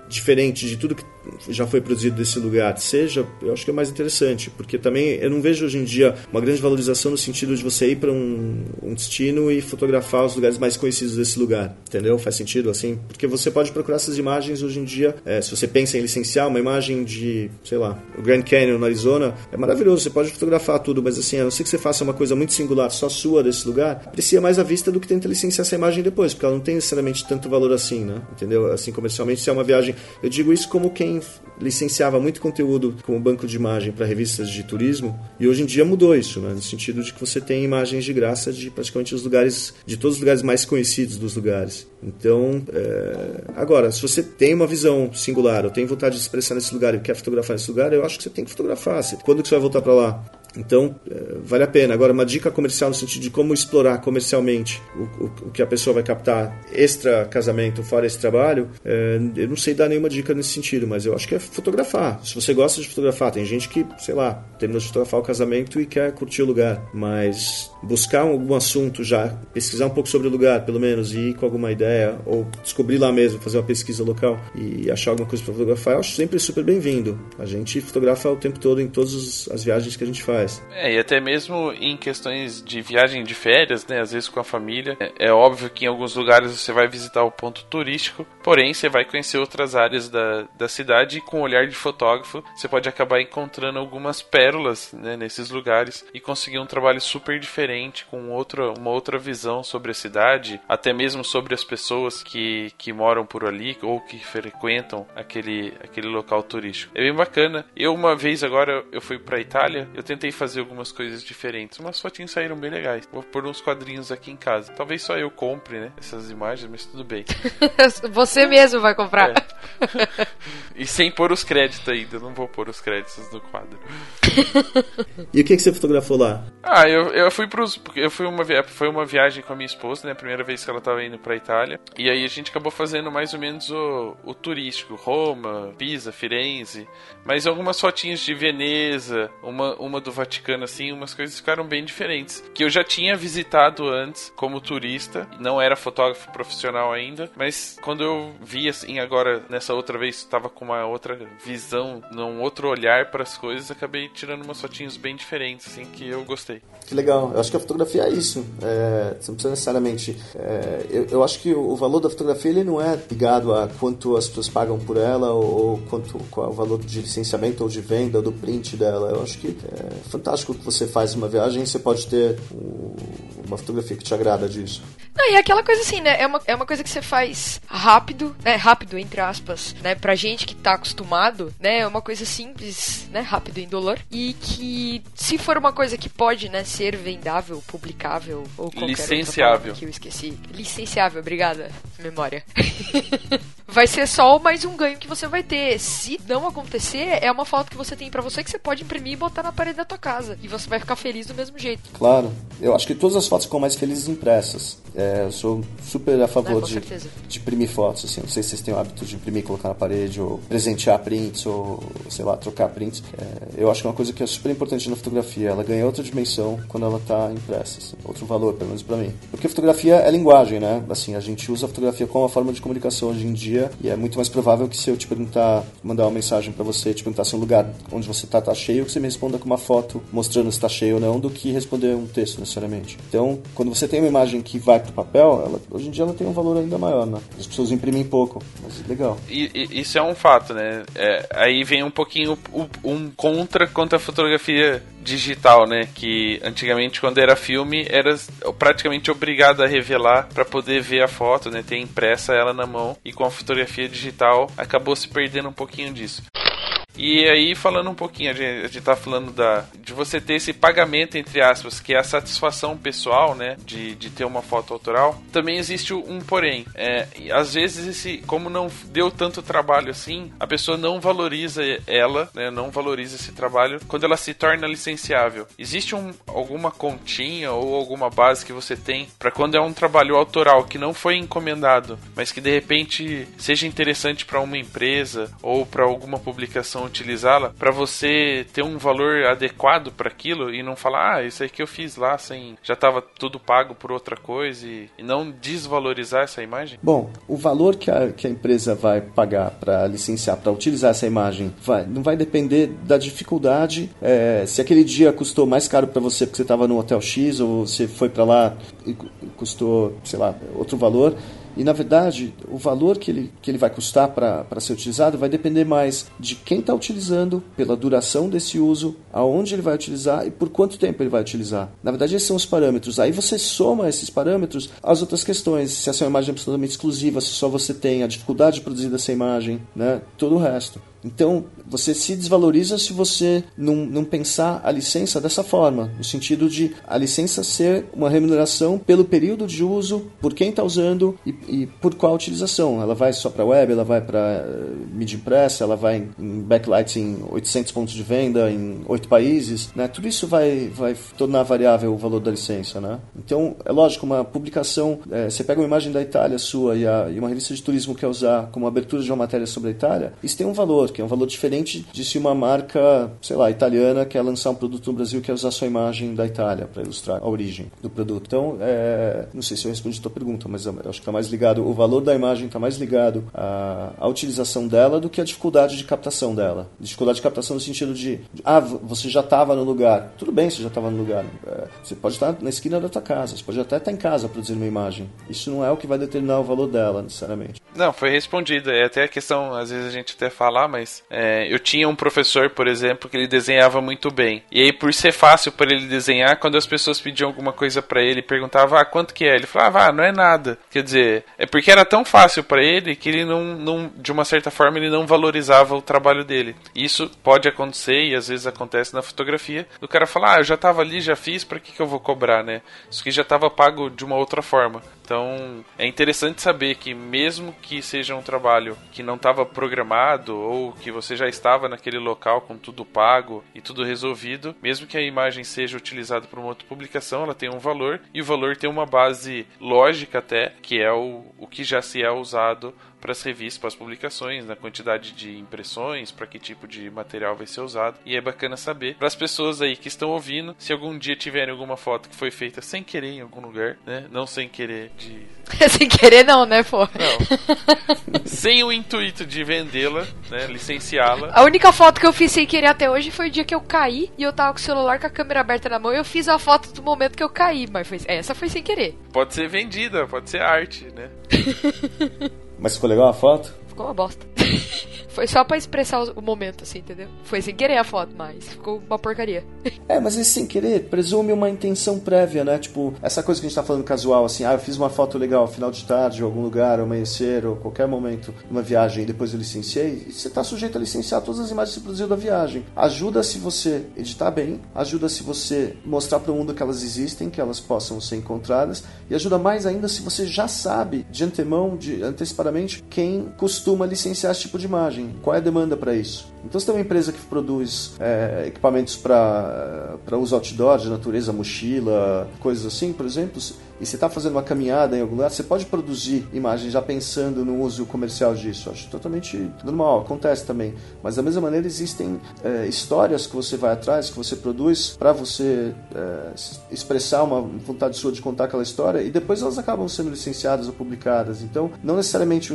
diferente de tudo que já foi produzido desse lugar seja, eu acho que é mais interessante, porque também eu não vejo hoje em dia uma grande valorização no sentido de você ir para um, um destino e fotografar os lugares mais conhecidos desse lugar, entendeu? Faz sentido assim? Porque você pode procurar essas imagens hoje em dia, é, se você pensa em licenciar uma imagem de, sei lá, o Grand Canyon Arizona, é maravilhoso, você pode fotografar tudo, mas assim, a não ser que você faça uma coisa muito singular, só sua desse lugar, aprecia mais a vista do que tenta licenciar essa imagem depois, porque ela não tem necessariamente tanto valor assim, né? Entendeu? Assim, comercialmente, se é uma viagem. Eu digo isso como quem licenciava muito conteúdo como banco de imagem para revistas de turismo, e hoje em dia mudou isso, né? No sentido de que você tem imagens de graça de praticamente os lugares, de todos os lugares mais conhecidos dos lugares. Então, é... agora, se você tem uma visão singular, ou tem vontade de expressar nesse lugar e quer fotografar nesse lugar, eu acho que você tem que fotografar. Quando que você vai voltar para lá? Então, é, vale a pena. Agora, uma dica comercial no sentido de como explorar comercialmente o, o, o que a pessoa vai captar extra casamento, fora esse trabalho, é, eu não sei dar nenhuma dica nesse sentido, mas eu acho que é fotografar. Se você gosta de fotografar, tem gente que, sei lá, terminou de fotografar o casamento e quer curtir o lugar, mas buscar algum assunto já, pesquisar um pouco sobre o lugar, pelo menos, e ir com alguma ideia, ou descobrir lá mesmo, fazer uma pesquisa local e achar alguma coisa para fotografar, eu acho sempre super bem-vindo. A gente fotografa o tempo todo em todas as viagens que a gente faz. É, e até mesmo em questões de viagem de férias, né? Às vezes com a família. É, é óbvio que em alguns lugares você vai visitar o ponto turístico, porém você vai conhecer outras áreas da, da cidade e com o olhar de fotógrafo você pode acabar encontrando algumas pérolas né, nesses lugares e conseguir um trabalho super diferente, com outra, uma outra visão sobre a cidade, até mesmo sobre as pessoas que, que moram por ali ou que frequentam aquele, aquele local turístico. É bem bacana. Eu uma vez agora eu fui para Itália, eu tentei fazer algumas coisas diferentes. Umas fotinhas saíram bem legais. Vou pôr uns quadrinhos aqui em casa. Talvez só eu compre, né? Essas imagens, mas tudo bem. Você mesmo vai comprar. É. e sem pôr os créditos ainda. Não vou pôr os créditos no quadro. e o que, que você fotografou lá? Ah, eu, eu fui pros. Eu fui uma, foi uma viagem com a minha esposa, né? A primeira vez que ela tava indo pra Itália. E aí a gente acabou fazendo mais ou menos o, o turístico. Roma, Pisa, Firenze. Mas algumas fotinhas de Veneza, uma, uma do Vaticano, assim, umas coisas ficaram bem diferentes. Que eu já tinha visitado antes como turista, não era fotógrafo profissional ainda, mas quando eu vi, assim, agora, nessa outra vez, estava com uma outra visão, um outro olhar para as coisas, acabei tirando umas fotinhos bem diferentes, assim, que eu gostei. Que legal. Eu acho que a fotografia é isso. É, você não precisa necessariamente. É, eu, eu, acho que o valor da fotografia ele não é ligado a quanto as pessoas pagam por ela ou, quanto qual é o valor de licenciamento ou de venda ou do print dela. Eu acho que é fantástico que você faz uma viagem e você pode ter uma fotografia que te agrada disso. Não, e aquela coisa assim, né? É uma, é uma coisa que você faz rápido, né? Rápido, entre aspas, né? Pra gente que tá acostumado, né? É uma coisa simples, né? Rápido, indolor. E que, se for uma coisa que pode, né? Ser vendável, publicável ou qualquer Licenciável. que eu esqueci. Licenciável, obrigada, memória. vai ser só mais um ganho que você vai ter. Se não acontecer, é uma foto que você tem para você que você pode imprimir e botar na parede da tua casa. E você vai ficar feliz do mesmo jeito. Claro. Eu acho que todas as fotos ficam mais felizes impressas. É, eu sou super a favor é, de, de, imprimir fotos. Assim. Não sei se vocês têm o hábito de imprimir, colocar na parede, ou presentear prints, ou sei lá, trocar prints. É, eu acho que é uma coisa que é super importante na fotografia. Ela ganha outra dimensão quando ela está impressa. Assim. Outro valor, pelo menos para mim. Porque fotografia é linguagem, né? Assim, a gente usa a fotografia como uma forma de comunicação hoje em dia e é muito mais provável que se eu te perguntar, mandar uma mensagem para você, te perguntar se um lugar onde você está tá cheio, que você me responda com uma foto mostrando se está cheio ou não, do que responder um texto necessariamente. Então, quando você tem uma imagem que vai papel, ela, hoje em dia ela tem um valor ainda maior, né? As pessoas imprimem pouco, mas legal. E, e, isso é um fato, né? É, aí vem um pouquinho um contra contra a fotografia digital, né? Que antigamente quando era filme era praticamente obrigado a revelar para poder ver a foto, né? Ter impressa ela na mão e com a fotografia digital acabou se perdendo um pouquinho disso. E aí, falando um pouquinho, a gente, a gente tá falando da, de você ter esse pagamento, entre aspas, que é a satisfação pessoal, né? De, de ter uma foto autoral. Também existe um porém. É, às vezes, esse, como não deu tanto trabalho assim, a pessoa não valoriza ela, né? Não valoriza esse trabalho quando ela se torna licenciável. Existe um, alguma continha ou alguma base que você tem para quando é um trabalho autoral que não foi encomendado, mas que de repente seja interessante para uma empresa ou para alguma publicação utilizá-la para você ter um valor adequado para aquilo e não falar, ah, isso que eu fiz lá sem já estava tudo pago por outra coisa e, e, não desvalorizar essa imagem? Bom, o valor que a, que a empresa vai pagar para licenciar, para utilizar essa imagem, vai, não vai depender da dificuldade. É, se aquele dia custou mais caro para você porque você estava no hotel X ou você foi para lá e custou, sei lá, outro valor e, na verdade, o valor que ele, que ele vai custar para ser utilizado vai depender mais de quem está utilizando, pela duração desse uso, aonde ele vai utilizar e por quanto tempo ele vai utilizar. Na verdade, esses são os parâmetros. Aí você soma esses parâmetros às outras questões. Se essa é uma imagem absolutamente exclusiva, se só você tem a dificuldade de produzir essa imagem, né? todo o resto. Então, você se desvaloriza se você não, não pensar a licença dessa forma, no sentido de a licença ser uma remuneração pelo período de uso, por quem está usando e, e, por qual utilização. Ela vai só para web, ela vai para uh, mídia impressa, ela vai em backlights em 800 pontos de venda em oito países. Né? Tudo isso vai, vai tornar variável o valor da licença. Né? Então, é lógico, uma publicação, é, você pega uma imagem da Itália sua e, a, e uma revista de turismo quer usar como abertura de uma matéria sobre a Itália, isso tem um valor que é um valor diferente de se uma marca, sei lá, italiana quer lançar um produto no Brasil e quer usar sua imagem da Itália para ilustrar a origem do produto. Então, é, não sei se eu respondi a tua pergunta, mas acho que está mais ligado, o valor da imagem está mais ligado à, à, utilização dela do que à dificuldade de captação dela. Dificuldade de captação no sentido de, de ah, você já estava no lugar. Tudo bem, você já estava no lugar. É, você pode estar na esquina da tua casa, você pode até estar em casa produzindo uma imagem. Isso não é o que vai determinar o valor dela, necessariamente. Não, foi respondido. É até a questão, às vezes a gente até falar, mas é, eu tinha um professor, por exemplo, que ele desenhava muito bem. E aí, por ser fácil para ele desenhar, quando as pessoas pediam alguma coisa para ele, perguntavam, ah, quanto que é? Ele falava, ah, não é nada. Quer dizer, é porque era tão fácil para ele que ele não, não, de uma certa forma, ele não valorizava o trabalho dele. Isso pode acontecer e às vezes acontece na fotografia. O cara falar, ah, eu já tava ali, já fiz, para que, que eu vou cobrar, né? Isso que já tava pago de uma outra forma. Então é interessante saber que mesmo que seja um trabalho que não estava programado ou que você já estava naquele local com tudo pago e tudo resolvido, mesmo que a imagem seja utilizada para uma outra publicação, ela tem um valor e o valor tem uma base lógica até, que é o, o que já se é usado para as revistas, para as publicações, na quantidade de impressões, para que tipo de material vai ser usado. E é bacana saber para as pessoas aí que estão ouvindo, se algum dia tiverem alguma foto que foi feita sem querer em algum lugar, né? Não sem querer de sem querer não, né, pô? Não. sem o intuito de vendê-la, né, licenciá-la. A única foto que eu fiz sem querer até hoje foi o dia que eu caí e eu tava com o celular com a câmera aberta na mão e eu fiz a foto do momento que eu caí, mas foi, essa foi sem querer. Pode ser vendida, pode ser arte, né? Mas ficou legal a foto? Ficou uma bosta. Foi só para expressar o momento, assim, entendeu? Foi sem querer a foto, mas ficou uma porcaria. É, mas esse sem querer presume uma intenção prévia, né? Tipo, essa coisa que a gente tá falando casual, assim, ah, eu fiz uma foto legal final de tarde, em algum lugar, amanhecer, ou qualquer momento, uma viagem, e depois eu licenciei, você tá sujeito a licenciar todas as imagens que você produziu da viagem. Ajuda se você editar bem, ajuda se você mostrar para o mundo que elas existem, que elas possam ser encontradas, e ajuda mais ainda se você já sabe de antemão, de antecipadamente, quem costuma licenciar esse tipo de imagem qual é a demanda para isso? Então, se tem uma empresa que produz é, equipamentos para uso outdoor, de natureza, mochila, coisas assim, por exemplo, e você está fazendo uma caminhada em algum lugar, você pode produzir imagens já pensando no uso comercial disso. Acho totalmente normal, acontece também. Mas da mesma maneira existem é, histórias que você vai atrás, que você produz para você é, expressar uma vontade sua de contar aquela história e depois elas acabam sendo licenciadas ou publicadas. Então, não necessariamente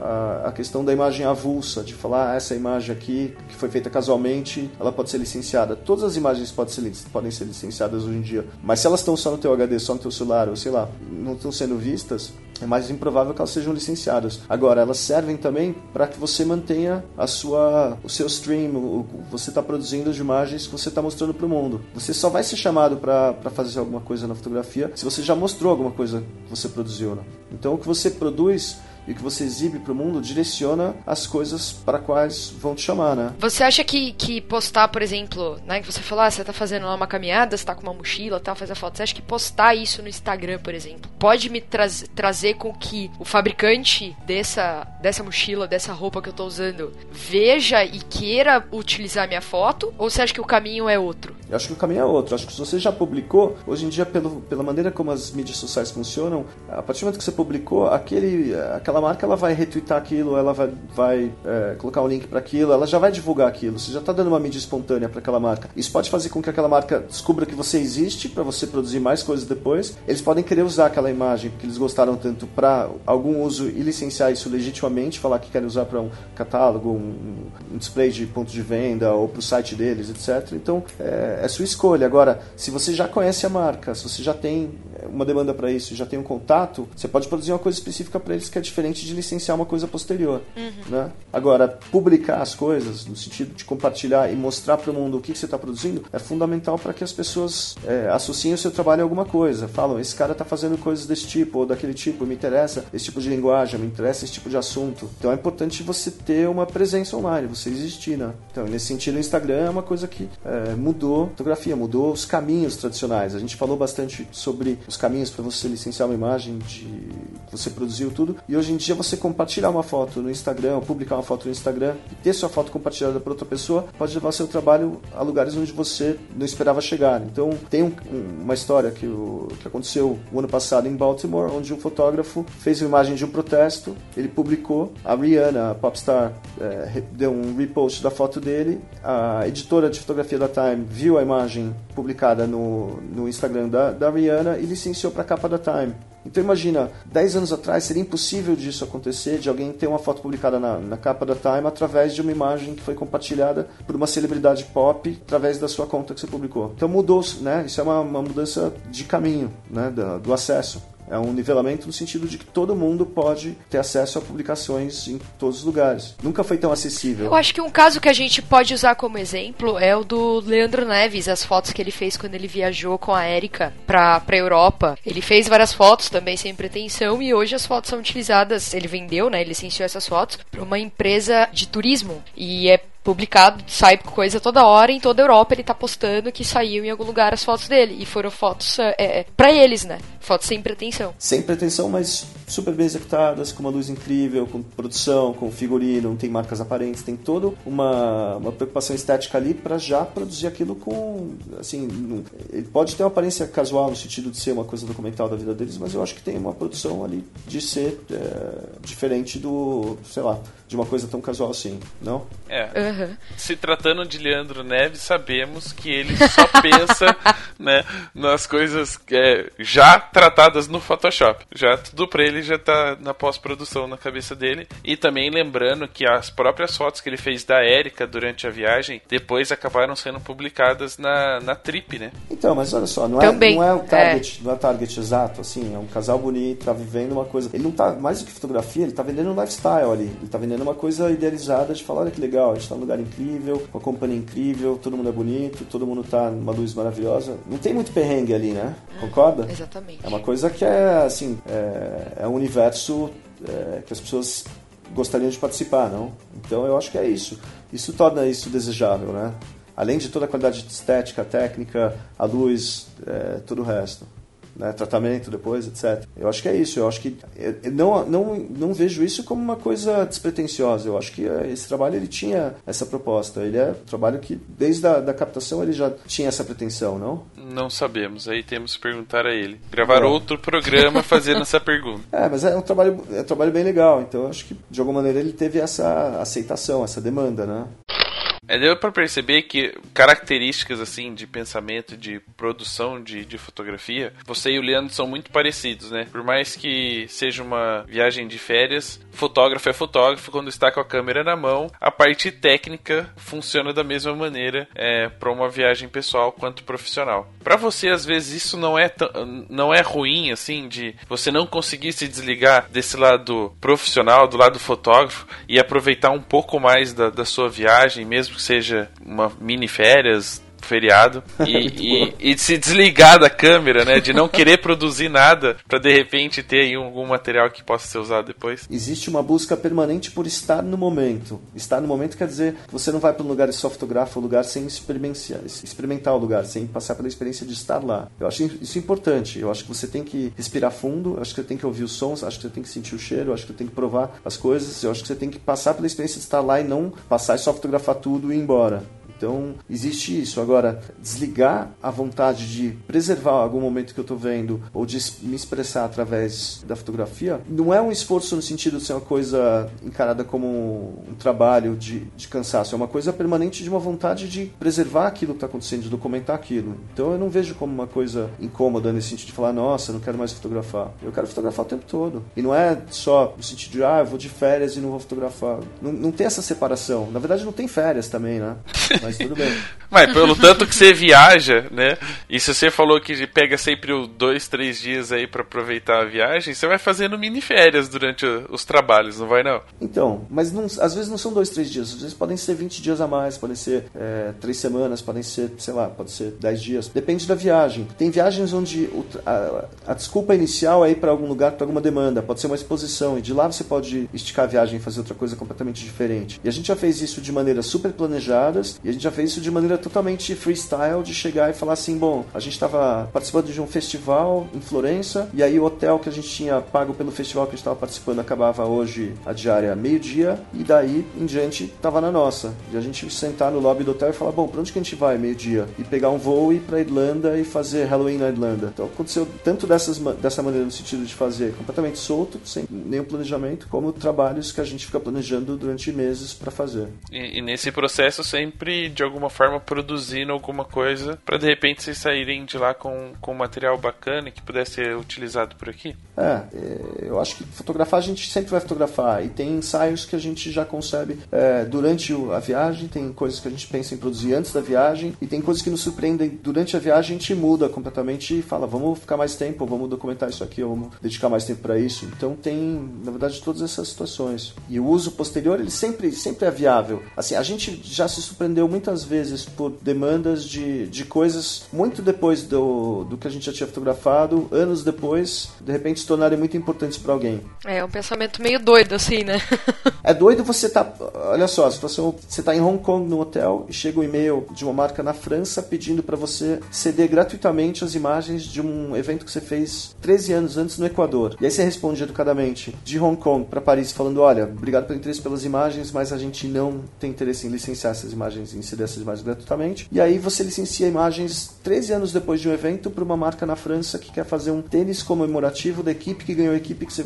a, a questão da imagem avulsa, de falar ah, essa imagem aqui que foi feita casualmente, ela pode ser licenciada. Todas as imagens podem ser, podem ser licenciadas hoje em dia. Mas se elas estão só no teu HD, só no teu celular claro, sei lá, não estão sendo vistas, é mais improvável que elas sejam licenciadas. Agora, elas servem também para que você mantenha a sua, o seu stream, o, você está produzindo as imagens que você está mostrando para o mundo. Você só vai ser chamado para fazer alguma coisa na fotografia se você já mostrou alguma coisa que você produziu. Né? Então, o que você produz e o que você exibe para o mundo direciona as coisas para quais vão te chamar, né? Você acha que, que postar, por exemplo, né, que você falou, ah, você tá fazendo lá uma caminhada, você tá com uma mochila, tal, faz a foto. Você acha que postar isso no Instagram, por exemplo, pode me tra trazer com que o fabricante dessa, dessa mochila, dessa roupa que eu tô usando, veja e queira utilizar minha foto? Ou você acha que o caminho é outro? Eu acho que o caminho é outro. Eu acho que se você já publicou, hoje em dia, pelo, pela maneira como as mídias sociais funcionam, a partir do momento que você publicou, aquele, aquela marca ela vai retweetar aquilo, ela vai, vai é, colocar um link para aquilo, ela já vai divulgar aquilo. Você já está dando uma mídia espontânea para aquela marca. Isso pode fazer com que aquela marca descubra que você existe para você produzir mais coisas depois. Eles podem querer usar aquela imagem que eles gostaram tanto para algum uso e licenciar isso legitimamente, falar que querem usar para um catálogo, um, um, display de ponto de venda ou para o site deles, etc. Então é, é sua escolha. Agora, se você já conhece a marca, se você já tem uma demanda para isso, já tem um contato, você pode produzir uma coisa específica para eles que é diferente de licenciar uma coisa posterior. Uhum. Né? Agora, publicar as coisas, no sentido de compartilhar e mostrar para o mundo o que, que você está produzindo, é fundamental para que as pessoas é, associem o seu trabalho a alguma coisa. Falam, esse cara está fazendo coisas desse tipo ou daquele tipo, me interessa esse tipo de linguagem, me interessa esse tipo de assunto. Então é importante você ter uma presença online, você existir. Né? Então, nesse sentido, o Instagram é uma coisa que é, mudou a fotografia, mudou os caminhos tradicionais. A gente falou bastante sobre os caminhos para você licenciar uma imagem de você produziu tudo. E hoje em dia você compartilhar uma foto no Instagram, publicar uma foto no Instagram e ter sua foto compartilhada por outra pessoa pode levar seu trabalho a lugares onde você não esperava chegar. Então tem um, uma história que, o, que aconteceu o ano passado em Baltimore, onde um fotógrafo fez uma imagem de um protesto, ele publicou, a Rihanna, a popstar, é, deu um repost da foto dele, a editora de fotografia da Time viu a imagem publicada no, no Instagram da, da Rihanna e licenciou para a capa da Time. Então imagina, 10 anos atrás seria impossível disso acontecer, de alguém ter uma foto publicada na, na, capa da Time através de uma imagem que foi compartilhada por uma celebridade pop através da sua conta que você publicou. Então mudou, né? Isso é uma, uma mudança de caminho, né? do, do acesso. É um nivelamento no sentido de que todo mundo pode ter acesso a publicações em todos os lugares. Nunca foi tão acessível. Eu acho que um caso que a gente pode usar como exemplo é o do Leandro Neves, as fotos que ele fez quando ele viajou com a Érica pra, pra Europa. Ele fez várias fotos também sem pretensão e hoje as fotos são utilizadas, ele vendeu, né, ele licenciou essas fotos para uma empresa de turismo e é publicado, sai coisa toda hora, em toda a Europa ele tá postando que saiu em algum lugar as fotos dele. E foram fotos é, é para eles, né? Fotos sem pretensão. Sem pretensão, mas super bem executadas, com uma luz incrível, com produção, com figurino, não tem marcas aparentes, tem toda uma, uma preocupação estética ali para já produzir aquilo com. Assim, ele pode ter uma aparência casual no sentido de ser uma coisa documental da vida deles, mas eu acho que tem uma produção ali de ser é, diferente do, sei lá, de uma coisa tão casual assim, não? É. Uhum. Se tratando de Leandro Neves, sabemos que ele só pensa né, nas coisas é, já tratadas no Photoshop. Já tudo pra ele já tá na pós-produção na cabeça dele. E também lembrando que as próprias fotos que ele fez da Érica durante a viagem depois acabaram sendo publicadas na, na Trip, né? Então, mas olha só, não é, não é o target, é. não é target exato, assim, é um casal bonito, tá vivendo uma coisa. Ele não tá, mais do que fotografia, ele tá vendendo um lifestyle ali. Ele tá vendendo vendendo uma coisa idealizada de falar, olha que legal, a gente tá num lugar incrível, uma companhia incrível, todo mundo é bonito, todo mundo tá numa luz maravilhosa. Não tem muito perrengue ali, né? Concorda? Exatamente. É uma coisa que é, assim, é, é um universo é, que as pessoas gostariam de participar, não? Então eu acho que é isso. Isso torna isso desejável, né? Além de toda a qualidade estética, técnica, a luz, é, todo o resto né, tratamento depois, etc. Eu acho que é isso. Eu acho que eu não, não, não vejo isso como uma coisa despretensiosa. Eu acho que eh, esse trabalho ele tinha essa proposta. Ele é um trabalho que desde a da captação ele já tinha essa pretensão, não? Não sabemos. Aí temos que perguntar a ele. Gravar é. outro programa fazendo essa pergunta. É, mas é um trabalho é um trabalho bem legal. Então eu acho que de alguma maneira ele teve essa aceitação, essa demanda, né? É, deu pra perceber que características assim de pensamento, de produção de, de fotografia, você e o Leandro são muito parecidos, né? Por mais que seja uma viagem de férias, fotógrafo é fotógrafo quando está com a câmera na mão. A parte técnica funciona da mesma maneira é, para uma viagem pessoal quanto profissional. Para você, às vezes, isso não é, não é ruim, assim, de você não conseguir se desligar desse lado profissional, do lado fotógrafo, e aproveitar um pouco mais da, da sua viagem, mesmo seja uma mini férias, feriado e, e, e, se desligar da câmera, né? De não querer produzir nada para de repente ter aí algum material que possa ser usado depois. Existe uma busca permanente por estar no momento. Estar no momento quer dizer que você não vai para um lugar e só fotografa o lugar sem experimentar, experimentar o lugar, sem passar pela experiência de estar lá. Eu acho isso importante. Eu acho que você tem que respirar fundo, acho que você tem que ouvir os sons, acho que você tem que sentir o cheiro, acho que você tem que provar as coisas, eu acho que você tem que passar pela experiência de estar lá e não passar e só fotografar tudo e ir embora. Então, existe isso. Agora, desligar a vontade de preservar algum momento que eu estou vendo ou de me expressar através da fotografia, não é um esforço no sentido de ser uma coisa encarada como um trabalho de, de cansaço. É uma coisa permanente de uma vontade de preservar aquilo que está acontecendo, de documentar aquilo. Então, eu não vejo como uma coisa incômoda nesse sentido de falar, nossa, não quero mais fotografar. Eu quero fotografar o tempo todo. E não é só no sentido de, ah, eu vou de férias e não vou fotografar. Não, não tem essa separação. Na verdade, não tem férias também, né? Mas tudo bem. Mas pelo tanto que você viaja, né? E se você falou que pega sempre dois, três dias aí para aproveitar a viagem, você vai fazendo mini férias durante os trabalhos, não vai não? Então, mas não, às vezes não são dois, três dias. Às vezes podem ser 20 dias a mais, podem ser é, três semanas, podem ser, sei lá, pode ser 10 dias. Depende da viagem. Tem viagens onde a, a, desculpa inicial é ir para algum lugar, para alguma demanda. Pode ser uma exposição. E de lá você pode esticar a viagem e fazer outra coisa completamente diferente. E a gente já fez isso de maneira super planejadas. E a gente já fez isso de maneira totalmente freestyle, de chegar e falar assim, bom, a gente estava participando de um festival em Florença, e aí o hotel que a gente tinha pago pelo festival que a gente estava participando acabava hoje a diária meio-dia, e daí em diante estava na nossa. E a gente sentar no lobby do hotel e falar, bom, para onde que a gente vai meio-dia? E pegar um voo e ir para Irlanda e fazer Halloween na Irlanda. Então aconteceu tanto dessas, dessa maneira no sentido de fazer completamente solto, sem nenhum planejamento, como trabalhos que a gente fica planejando durante meses para fazer. E, e nesse processo sempre de alguma forma produzindo alguma coisa para de repente vocês saírem de lá com, com um material bacana que pudesse ser utilizado por aqui? É, é, eu acho que fotografar a gente sempre vai fotografar e tem ensaios que a gente já concebe é, durante a viagem, tem coisas que a gente pensa em produzir antes da viagem e tem coisas que nos surpreendem durante a viagem a gente muda completamente e fala vamos ficar mais tempo, vamos documentar isso aqui, vamos dedicar mais tempo para isso. Então tem, na verdade, todas essas situações. E o uso posterior ele sempre, sempre é viável. Assim, a gente já se surpreendeu muitas vezes por demandas de, de coisas muito depois do, do que a gente já tinha fotografado, anos depois, de repente se tornarem muito importantes para alguém. É um pensamento meio doido, assim, né? é doido você tá. Olha só, a situação. Você tá em Hong Kong no hotel e chega um e-mail de uma marca na França pedindo para você ceder gratuitamente as imagens de um evento que você fez 13 anos antes no Equador. E aí você responde educadamente de Hong Kong para Paris falando: olha, obrigado pelo interesse pelas imagens, mas a gente não tem interesse em licenciar essas imagens, em ceder essas imagens gratuitamente. E aí você licencia imagens 13 anos depois de um evento para uma marca na França que quer fazer um tênis comemorativo da equipe que ganhou a equipe que, você,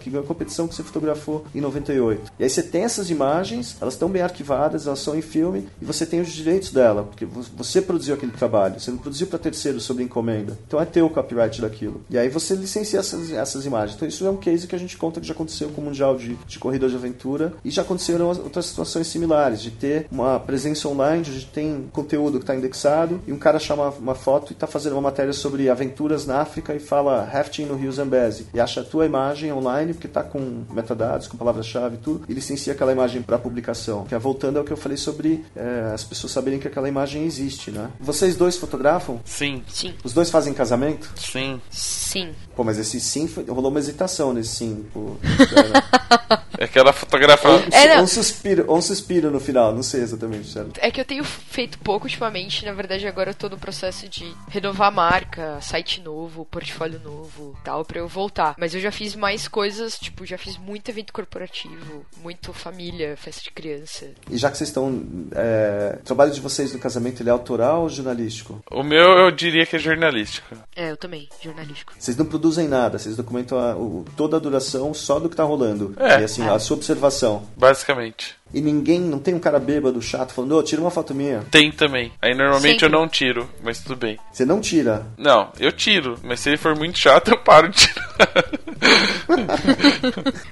que ganhou a competição que você fotografou em 98. E aí você tem essas imagens, elas estão bem arquivadas, elas são em filme e você tem os direitos dela, porque você produziu aquele trabalho, você não produziu para terceiro sobre encomenda. Então é teu o copyright daquilo. E aí você licencia essas, essas imagens. Então isso é um case que a gente conta que já aconteceu com o Mundial de, de Corrida de Aventura e já aconteceram outras situações similares, de ter uma presença online, onde tem conteúdo que está indexado e um cara chama uma foto e está fazendo uma matéria sobre aventuras na África e fala rafting no Rio Zambezi e acha a tua imagem online porque está com metadados, com palavra-chave e tudo e licencia aquela imagem para publicação. Que é voltando ao que eu falei sobre é, as pessoas saberem que aquela imagem existe, né? Vocês dois fotografam? Sim. Sim. Os dois fazem casamento? Sim. Sim. Pô, mas esse sim foi, rolou uma hesitação nesse sim. Pô, é aquela fotografa. Um, é, um, suspiro, um suspiro no final, não sei exatamente. Sério. É que eu tenho feito pouco ultimamente, na verdade agora eu tô no processo de renovar a marca, site novo, portfólio novo tal, pra eu voltar. Mas eu já fiz mais coisas, tipo, já fiz muito evento corporativo, muito família, festa de criança. E já que vocês estão. É, o trabalho de vocês no casamento ele é autoral ou jornalístico? O meu eu diria que é jornalístico. É, eu também, jornalístico. Vocês não produzem nada, vocês documentam a, o, toda a duração só do que tá rolando. É. E assim, a sua observação. Basicamente. E ninguém, não tem um cara bêbado, chato, falando, ô, tira uma foto minha. Tem também. Aí normalmente Sempre. eu não tiro, mas tudo bem. Você não tira. Não, eu tiro, mas se ele for muito chato, eu paro de tirar.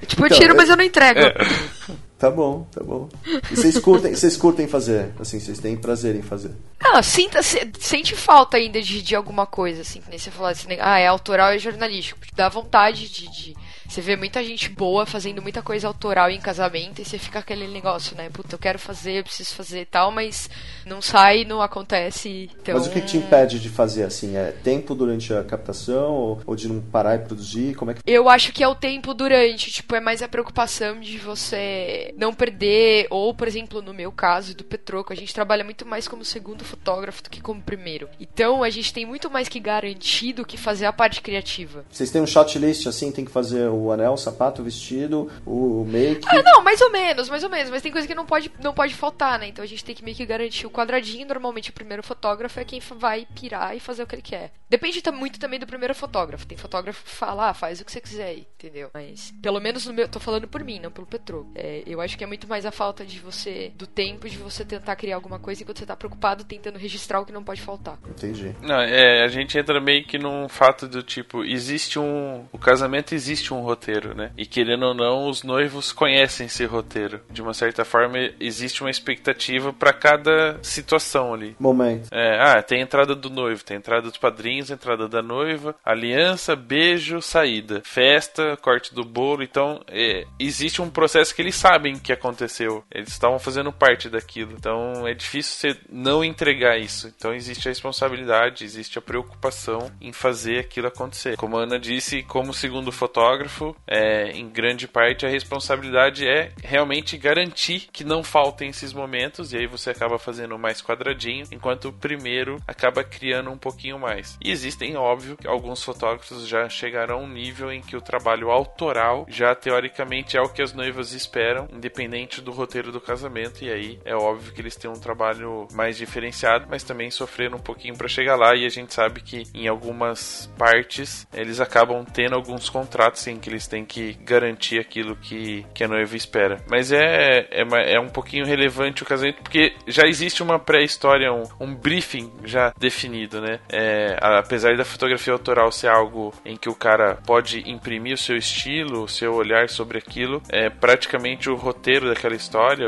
Tipo, eu Então, tiro, eu- mas eu não entrego. É. Tá bom, tá bom. E vocês curtem, vocês curtem fazer, assim, vocês têm prazer em fazer. Ah, sinta, se- sente falta ainda de, de alguma coisa, assim, que nem você falou assim, ah, é autoral e jornalístico. Dá vontade de, de- Você vê muita gente boa fazendo muita coisa autoral em casamento e você fica aquele negócio, né? Puta, eu quero fazer, eu preciso fazer e tal, mas não sai, não acontece. Então... Mas o que, que te impede de fazer, assim? É tempo durante a captação ou, ou de não parar e produzir? Como é que... Eu acho que é o tempo durante, tipo, é mais a preocupação de você não perder, ou, por exemplo, no meu caso, do Petroco, a gente trabalha muito mais como segundo fotógrafo do que como primeiro. Então, a gente tem muito mais que garantir do que fazer a parte criativa. Vocês têm um shot list, assim, tem que fazer o anel, o sapato, o vestido, o make... Ah, não, mais ou menos, mais ou menos, mas tem coisa que não pode, não pode faltar, né? Então a gente tem que meio que garantir o quadradinho. Normalmente o primeiro fotógrafo é quem vai pirar e fazer o que ele quer. Depende muito também do primeiro fotógrafo. Tem fotógrafo que fala, ah, faz o que você quiser aí, entendeu? Mas, pelo menos no meu. Tô falando por mim, não pelo Petro. É, eu acho que é muito mais a falta de você. do tempo de você tentar criar alguma coisa enquanto você tá preocupado tentando registrar o que não pode faltar. Entendi. Não, é, a gente entra meio que num fato do tipo, existe um. O casamento existe um roteiro, né? E querendo ou não, os noivos conhecem esse roteiro. De uma certa forma, existe uma expectativa pra cada situação ali. Momento. É, ah, tem a entrada do noivo, tem a entrada dos padrinhos, entrada da noiva, aliança, beijo, saída, festa, corte do bolo. Então, é, existe um processo que eles sabem que aconteceu. Eles estavam fazendo parte daquilo. Então, é difícil você não entregar isso. Então, existe a responsabilidade, existe a preocupação em fazer aquilo acontecer. Como a Ana disse, como segundo fotógrafo, é, em grande parte a responsabilidade é realmente garantir que não faltem esses momentos. E aí você acaba fazendo mais quadradinho, enquanto o primeiro acaba criando um pouquinho mais. E existem, óbvio, que alguns fotógrafos já chegarão a um nível em que o trabalho autoral já teoricamente é o que as noivas esperam, independente do roteiro do casamento. E aí é óbvio que eles têm um trabalho mais diferenciado, mas também sofreram um pouquinho para chegar lá. E a gente sabe que em algumas partes eles acabam tendo alguns contratos em que eles têm que garantir aquilo que, que a noiva espera. Mas é, é, é um pouquinho relevante o casamento porque já existe uma pré-história, um, um briefing já definido, né? É, a- apesar da fotografia autoral ser algo em que o cara pode imprimir o seu estilo, o seu olhar sobre aquilo, é praticamente o roteiro daquela história,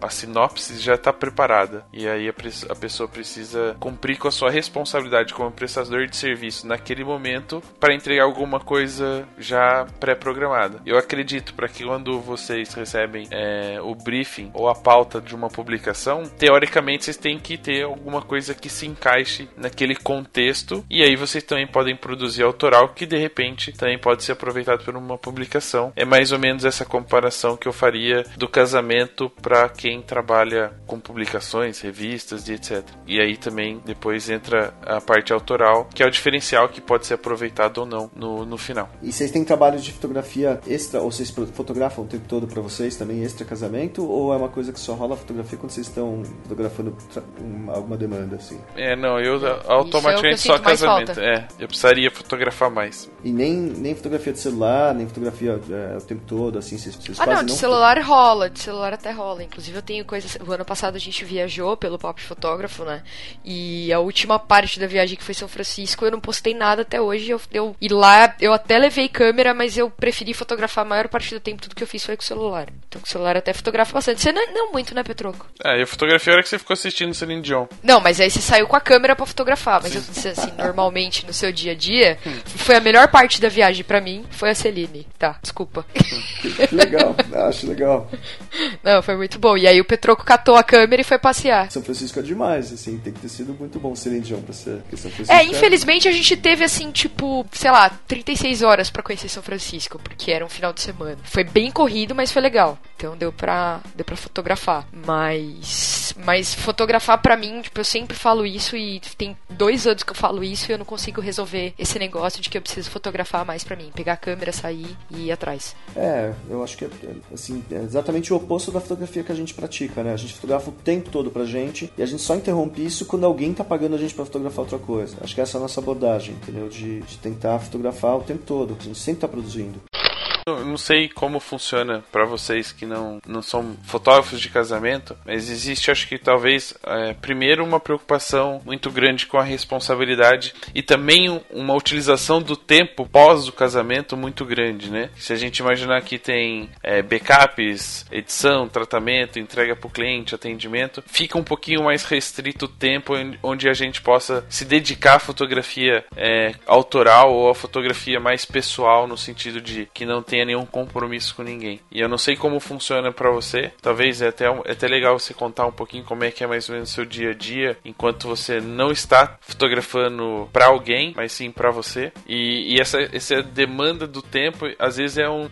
a sinopse já está preparada. E aí a, a pessoa precisa cumprir com a sua responsabilidade como prestador de serviço naquele momento para entregar alguma coisa já pré-programada. Eu acredito para que quando vocês recebem é, o briefing ou a pauta de uma publicação, teoricamente vocês têm que ter alguma coisa que se encaixe naquele contexto e aí vocês também podem produzir autoral que de repente também pode ser aproveitado por uma publicação. É mais ou menos essa comparação que eu faria do casamento para quem trabalha com publicações, revistas e etc. E aí também depois entra a parte autoral, que é o diferencial que pode ser aproveitado ou não no, no final. E vocês têm trabalho de fotografia extra, ou vocês fotografam o tempo todo pra vocês também, extra casamento? Ou é uma coisa que só rola fotografia quando vocês estão fotografando alguma demanda, assim? É, não, eu é automaticamente só casamento. falta. É, eu precisaria fotografar mais. E nem, nem fotografia de celular, nem fotografia é, o tempo todo, assim, vocês, vocês Ah, não, de celular rola, de celular até rola. Inclusive eu tenho coisas. O ano passado a gente viajou pelo Pop Fotógrafo, né? E a última parte da viagem que foi São Francisco, eu não postei nada até hoje. Eu, eu e lá eu até levei câmera, mas eu preferi fotografar a maior parte do tempo. Tudo que eu fiz foi com o celular. Então com o celular eu até fotografo bastante. Você não, não muito, né, Petroco? É, eu fotografei a hora que você ficou assistindo Celine Dion. Não, mas aí você saiu com a câmera pra fotografar. Mas eu disse assim, normalmente no seu dia a dia, foi a melhor parte da viagem pra mim, foi a Celine. Tá, desculpa. Que legal, acho legal. Não, foi muito bom. E aí o Petroco catou a câmera e foi passear. São Francisco é demais, assim, tem que ter sido muito bom Celine Dion pra ser. São Francisco É, infelizmente a gente teve assim, tipo, sei lá, 36 horas pra conhecer São Francisco, porque era um final de semana. Foi bem corrido, mas foi legal. Então deu pra, deu pra fotografar. Mas, mas fotografar pra mim, tipo, eu sempre falo isso e tem dois anos que eu falo isso e eu não consigo resolver esse negócio de que eu preciso fotografar mais pra mim. Pegar a câmera, sair e ir atrás. É, eu acho que é, assim, é exatamente o oposto da fotografia que a gente pratica, né? A gente fotografa o tempo todo pra gente e a gente só interrompe isso quando alguém tá pagando a gente pra fotografar outra coisa. Acho que essa é a nossa abordagem, entendeu? De, de tentar fotografar o tempo todo. A gente sempre tá produzindo. Não sei como funciona para vocês que não, não são fotógrafos de casamento, mas existe, acho que talvez, é, primeiro, uma preocupação muito grande com a responsabilidade e também uma utilização do tempo pós o casamento muito grande, né? Se a gente imaginar que tem é, backups, edição, tratamento, entrega para o cliente, atendimento, fica um pouquinho mais restrito o tempo onde a gente possa se dedicar à fotografia é, autoral ou à fotografia mais pessoal, no sentido de que não tem tenha nenhum compromisso com ninguém. E eu não sei como funciona para você. Talvez é até, é até legal você contar um pouquinho como é que é mais ou menos o seu dia a dia, enquanto você não está fotografando para alguém, mas sim para você. E, e, essa, essa demanda do tempo, às vezes é um,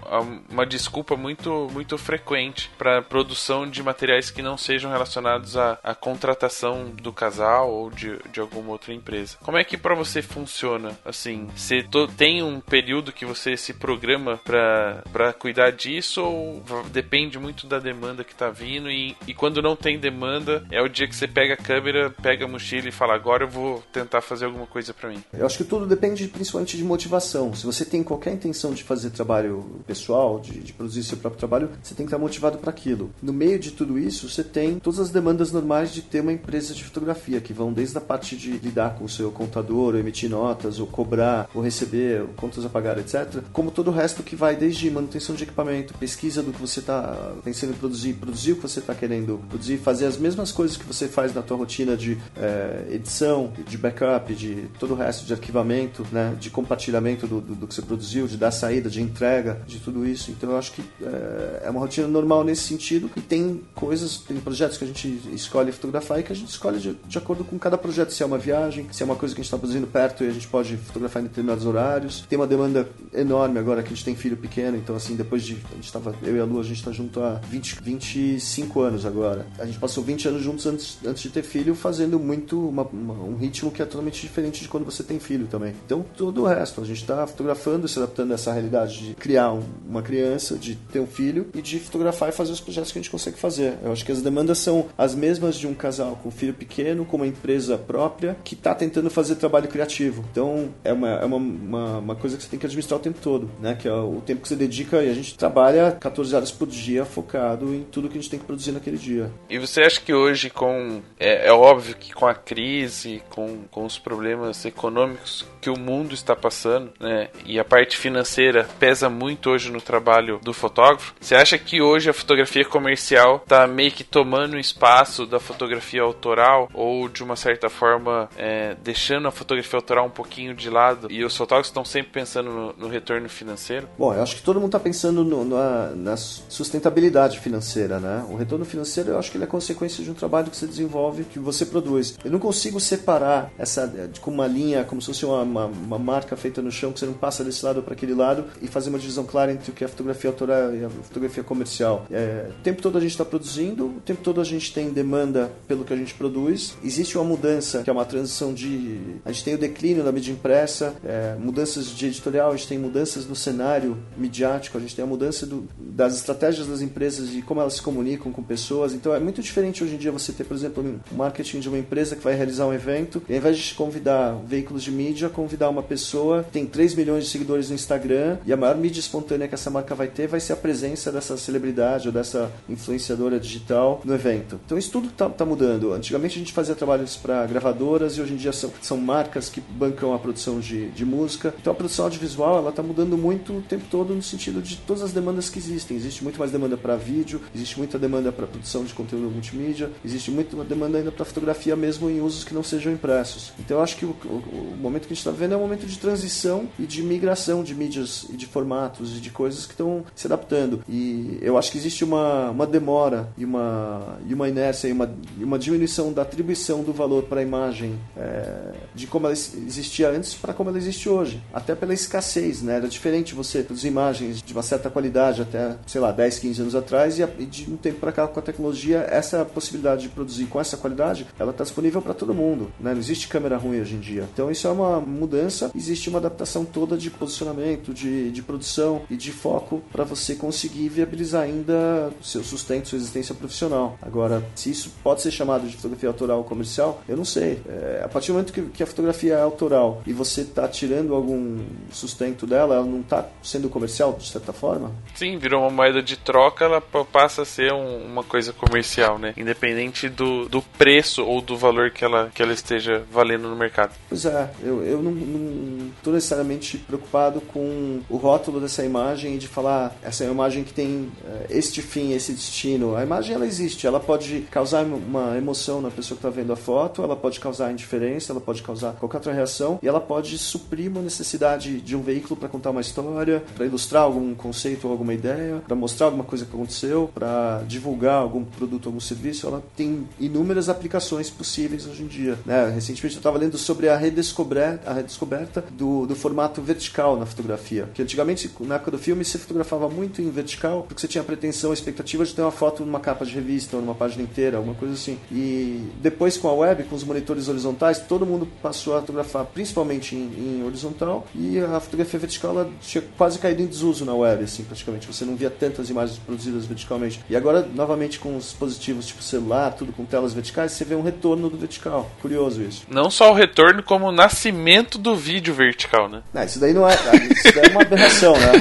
uma desculpa muito, muito frequente para produção de materiais que não sejam relacionados à, à contratação do casal ou de, de alguma outra empresa. Como é que para você funciona? Assim, você tem um período que você se programa para para cuidar disso ou depende muito da demanda que tá vindo e, e quando não tem demanda é o dia que você pega a câmera, pega a mochila e fala agora eu vou tentar fazer alguma coisa para mim? Eu acho que tudo depende principalmente de motivação. Se você tem qualquer intenção de fazer trabalho pessoal, de, de produzir seu próprio trabalho, você tem que estar motivado para aquilo. No meio de tudo isso, você tem todas as demandas normais de ter uma empresa de fotografia, que vão desde a parte de lidar com o seu contador, ou emitir notas, ou cobrar, ou receber, contas a pagar, etc. Como todo o resto que vai desde manutenção de equipamento, pesquisa do que você está pensando em produzir, produzir o que você está querendo produzir, fazer as mesmas coisas que você faz na tua rotina de é, edição, de backup, de todo o resto de arquivamento, né, de compartilhamento do, do, do, que você produziu, de dar saída, de entrega, de tudo isso. Então eu acho que é, é uma rotina normal nesse sentido e tem coisas, tem projetos que a gente escolhe fotografar e que a gente escolhe de, de acordo com cada projeto, se é uma viagem, se é uma coisa que a gente está produzindo perto e a gente pode fotografar em determinados horários. Tem uma demanda enorme agora que a gente tem filho pequeno então assim, depois de. A gente tava, eu e a Lu, a gente tá junto há 20, 25 anos agora. A gente passou 20 anos juntos antes, antes de ter filho, fazendo muito uma, uma, um ritmo que é totalmente diferente de quando você tem filho também. Então, todo o resto, a gente tá fotografando, se adaptando a essa realidade de criar um, uma criança, de ter um filho e de fotografar e fazer os projetos que a gente consegue fazer. Eu acho que as demandas são as mesmas de um casal com filho pequeno, com uma empresa própria, que tá tentando fazer trabalho criativo. Então, é uma, é uma, uma, uma coisa que você tem que administrar o tempo todo, né? Que é o tempo que você dedica e a gente trabalha 14 horas por dia focado em tudo que a gente tem que produzir naquele dia. E você acha que hoje, com. É, é óbvio que com a crise, com, com os problemas econômicos que o mundo está passando, né? E a parte financeira pesa muito hoje no trabalho do fotógrafo. Você acha que hoje a fotografia comercial está meio que tomando espaço da fotografia autoral ou de uma certa forma é, deixando a fotografia autoral um pouquinho de lado e os fotógrafos estão sempre pensando no, no retorno financeiro? Bom, eu acho que todo mundo está pensando no, na, na, sustentabilidade financeira, né? O retorno financeiro eu acho que ele é consequência de um trabalho que você desenvolve, que você produz. Eu não consigo separar essa com uma linha como se fosse uma uma, uma marca feita no chão que você não passa desse lado para aquele lado e fazer uma divisão clara entre o que é a fotografia autoral e a fotografia comercial. É, o tempo todo a gente está produzindo, o tempo todo a gente tem demanda pelo que a gente produz. Existe uma mudança, que é uma transição de. A gente tem o declínio da mídia impressa, é, mudanças de editorial, a gente tem mudanças no cenário midiático, a gente tem a mudança do, das estratégias das empresas e como elas se comunicam com pessoas. Então é muito diferente hoje em dia você ter, por exemplo, um marketing de uma empresa que vai realizar um evento e ao invés de convidar veículos de mídia, convidar uma pessoa que tem 3 milhões de seguidores no Instagram e a maior mídia espontânea que essa marca vai ter vai ser a presença dessa celebridade ou dessa influenciadora digital no evento. Então isso tudo está tá mudando. Antigamente a gente fazia trabalhos para gravadoras e hoje em dia são, são marcas que bancam a produção de, de música. Então a produção audiovisual ela está mudando muito o tempo todo no sentido de todas as demandas que existem. Existe muito mais demanda para vídeo, existe muita demanda para produção de conteúdo multimídia, existe muita demanda ainda para fotografia mesmo em usos que não sejam impressos. Então eu acho que o, o, o momento que a gente está vendo é um momento de transição e de migração de mídias e de formatos e de coisas que estão se adaptando. E eu acho que existe uma, uma demora e uma, e uma inércia e uma, e uma diminuição da atribuição do valor para a imagem é, de como ela existia antes para como ela existe hoje. Até pela escassez, né? Era diferente você produzir imagens de uma certa qualidade até, sei lá, 10, 15 anos atrás, e de um tempo para cá, com a tecnologia, essa possibilidade de produzir com essa qualidade, ela está disponível para todo mundo. Né? Não existe câmera ruim hoje em dia. Então isso é uma mudança, existe uma adaptação toda de posicionamento, de, de produção e de foco para você conseguir viabilizar ainda seu sustento, sua existência profissional. Agora, se isso pode ser chamado de fotografia autoral ou comercial, eu não sei. É, a partir do momento que, que a fotografia é autoral e você está tirando algum sustento dela, ela não está sendo comercial de certa forma? Sim, virou uma moeda de troca, ela passa a ser um, uma coisa comercial, né? Independente do, do preço ou do valor que ela, que ela esteja valendo no mercado. Pois é, eu, eu não estou necessariamente preocupado com o rótulo dessa imagem e de falar essa é uma imagem que tem uh, este fim, esse destino. A imagem ela existe, ela pode causar uma emoção na pessoa que está vendo a foto, ela pode causar indiferença, ela pode causar qualquer outra reação e ela pode suprir uma necessidade de um veículo para contar uma história, para ilustrar algum conceito ou alguma ideia, para mostrar alguma coisa que aconteceu, para divulgar algum produto algum serviço. Ela tem inúmeras aplicações possíveis hoje em dia. Né? Recentemente eu estava lendo sobre a redescoberta, a redescoberta do, do formato vertical na fotografia. Que antigamente, na época do filme, se fotografava muito em vertical porque você tinha a pretensão, a expectativa de ter uma foto numa capa de revista ou numa página inteira, alguma coisa assim. E depois com a web, com os monitores horizontais, todo mundo passou a fotografar principalmente em, em horizontal e a fotografia vertical ela tinha quase caído em desuso na web, assim, praticamente. Você não via tantas imagens produzidas verticalmente. E agora, novamente, com os dispositivos tipo celular, tudo com telas verticais, você vê um retorno do vertical. Curioso isso. Não só o retorno, como o nascimento do vídeo vertical, né? Não, isso daí não é. Isso daí é uma aberração, né?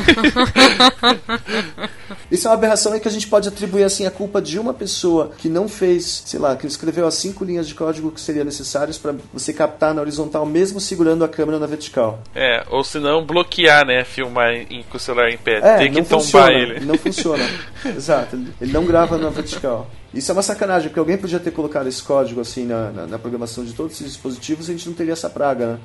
isso é uma aberração em que a gente pode atribuir assim a culpa de uma pessoa que não fez, sei lá, que escreveu as cinco linhas de código que seriam necessárias para você captar na horizontal mesmo segurando a câmera na vertical. É, ou se não bloquear, né, filmar em, com o celular em pé, é, tem que tombar funciona, ele. Não funciona. Exato, ele não grava na vertical. Isso é uma sacanagem, porque alguém podia ter colocado esse código assim na, na, na programação de todos esses dispositivos e a gente não teria essa praga, né?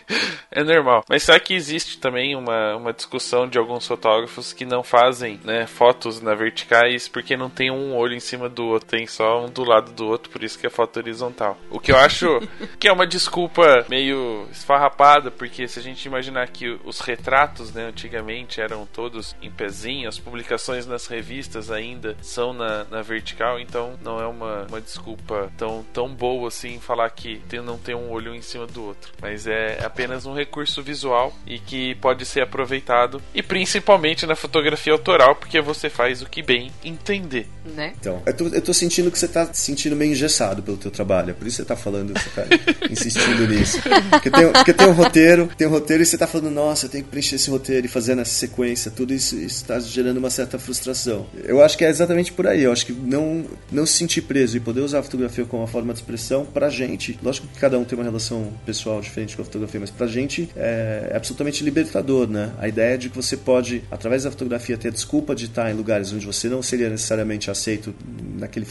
é normal. Mas será que existe também uma, uma discussão de alguns fotógrafos que não fazem né, fotos na verticais porque não tem um olho em cima do outro, tem só um do lado do outro, por isso que é foto horizontal. O que eu acho que é uma desculpa meio esfarrapada, porque se a gente imaginar que os retratos né, antigamente eram todos em pezinho, as publicações nas revistas ainda são na, na vertical, então não é uma, uma desculpa tão, tão boa assim falar que tem, não tem um olho em cima do outro. Mas é apenas um recurso visual e que pode ser aproveitado e principalmente na fotografia autoral, porque você faz o que bem entender. Né? Então, eu tô, eu tô sentindo que você tá se sentindo meio engessado pelo teu trabalho, é por isso que você tá falando, você tá insistindo nisso. Porque tem, porque tem um roteiro, tem um roteiro e você tá falando, nossa, eu tenho que preencher esse roteiro e fazer nessa sequência, tudo isso está gerando uma certa frustração. Eu acho que é exatamente por aí, eu acho que não não se sentir preso e poder usar a fotografia como uma forma de expressão, pra gente, lógico que cada um tem uma relação pessoal diferente com a fotografia, mas pra gente é, é absolutamente libertador, né? A ideia de que você pode, através da fotografia, ter a desculpa de estar em lugares onde você não seria necessariamente aceito naquele,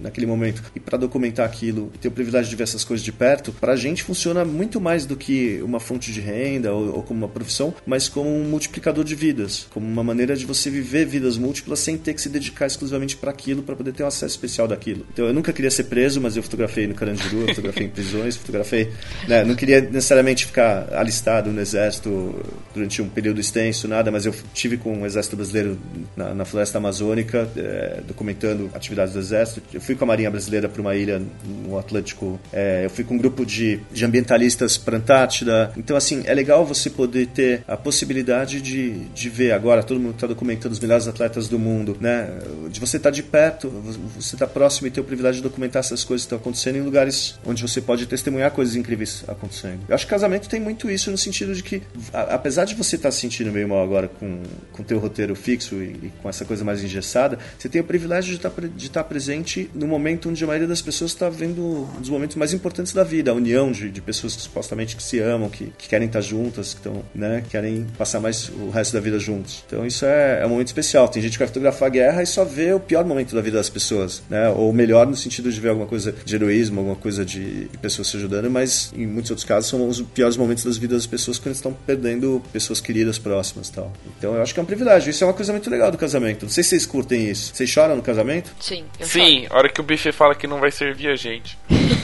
naquele momento e para documentar aquilo ter o privilégio de ver essas coisas de perto, pra gente funciona muito mais do que uma fonte de renda ou, ou como uma profissão, mas como um multiplicador de vidas, como uma maneira de você viver vidas múltiplas sem ter que se dedicar exclusivamente para aquilo, para poder ter um acesso especial daquilo. Então eu nunca queria ser preso, mas eu fotografei no Carandiru, eu fotografei em prisões, fotografei. Né, não queria necessariamente ficar alistado no exército durante um período extenso, nada, mas eu tive com o exército brasileiro na, na floresta amazônica, é, documentando atividades do exército. Eu fui com a Marinha Brasileira para uma ilha no Atlântico. É, eu fui com um grupo de, de ambientalistas para Antártida. Então assim é legal você poder ter a possibilidade de, de ver agora todo mundo está documentando os melhores atletas do mundo, né? De você estar tá de perto, você está próximo e ter o privilégio de documentar essas coisas que estão acontecendo em lugares onde você pode testemunhar coisas incríveis acontecendo. Eu acho que casamento tem muito isso no sentido de que, a, apesar de você estar tá se sentindo meio mal agora com o teu roteiro fixo e, e, com essa coisa mais engessada, você tem o privilégio de estar, tá de estar tá presente no momento onde a maioria das pessoas está vendo um dos momentos mais importantes da vida, a união de, de pessoas que supostamente que se amam, que, que querem estar juntas, que estão, né, querem passar mais o resto da vida juntos. Então isso é, é um momento especial. Tem gente que vai fotografar a guerra e só vê o pior momento da vida das pessoas né? Ou melhor no sentido de ver alguma coisa de heroísmo, alguma coisa de, de pessoas se ajudando, mas em muitos outros casos são os piores momentos das vidas das pessoas quando estão perdendo pessoas queridas próximas, tal. Então eu acho que é um privilégio. Isso é uma coisa muito legal do casamento. Não sei se vocês curtem isso. Vocês choram no casamento? Sim. Sim, a hora que o bife fala que não vai servir a gente.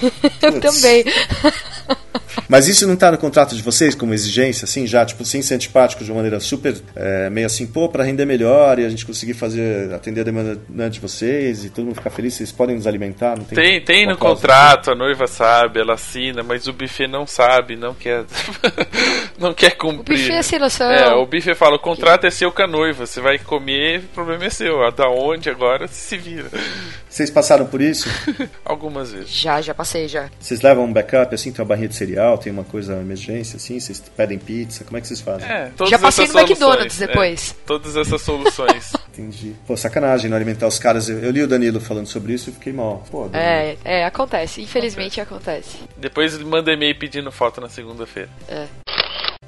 eu também. Mas isso não tá no contrato de vocês como exigência, assim, já, tipo, sem ser antipático de uma maneira super, é, meio assim, pô, pra render melhor e a gente conseguir fazer, atender a demanda né, de vocês e todo mundo ficar feliz, vocês podem nos alimentar? Não tem, Tem, tem no contrato, a noiva sabe, ela assina, mas o buffet não sabe, não quer. não quer O cumprir. buffet é sem noção. É, o buffet fala, o contrato é seu com a noiva, você vai comer, o problema é seu. Da onde agora se vira. Vocês passaram por isso? Algumas vezes. Já, já passei, já. Vocês levam um backup, assim, tem uma barrinha de cereal, tem uma coisa emergência, assim, vocês pedem pizza, como é que vocês fazem? É, Já passei no McDonald's soluções, depois. é, todas essas soluções. Entendi. Pô, sacanagem não alimentar os caras. Eu, eu li o Danilo falando sobre isso e fiquei mal. Pô. É, é, acontece. Infelizmente acontece. Depois manda e-mail pedindo foto na segunda-feira. É.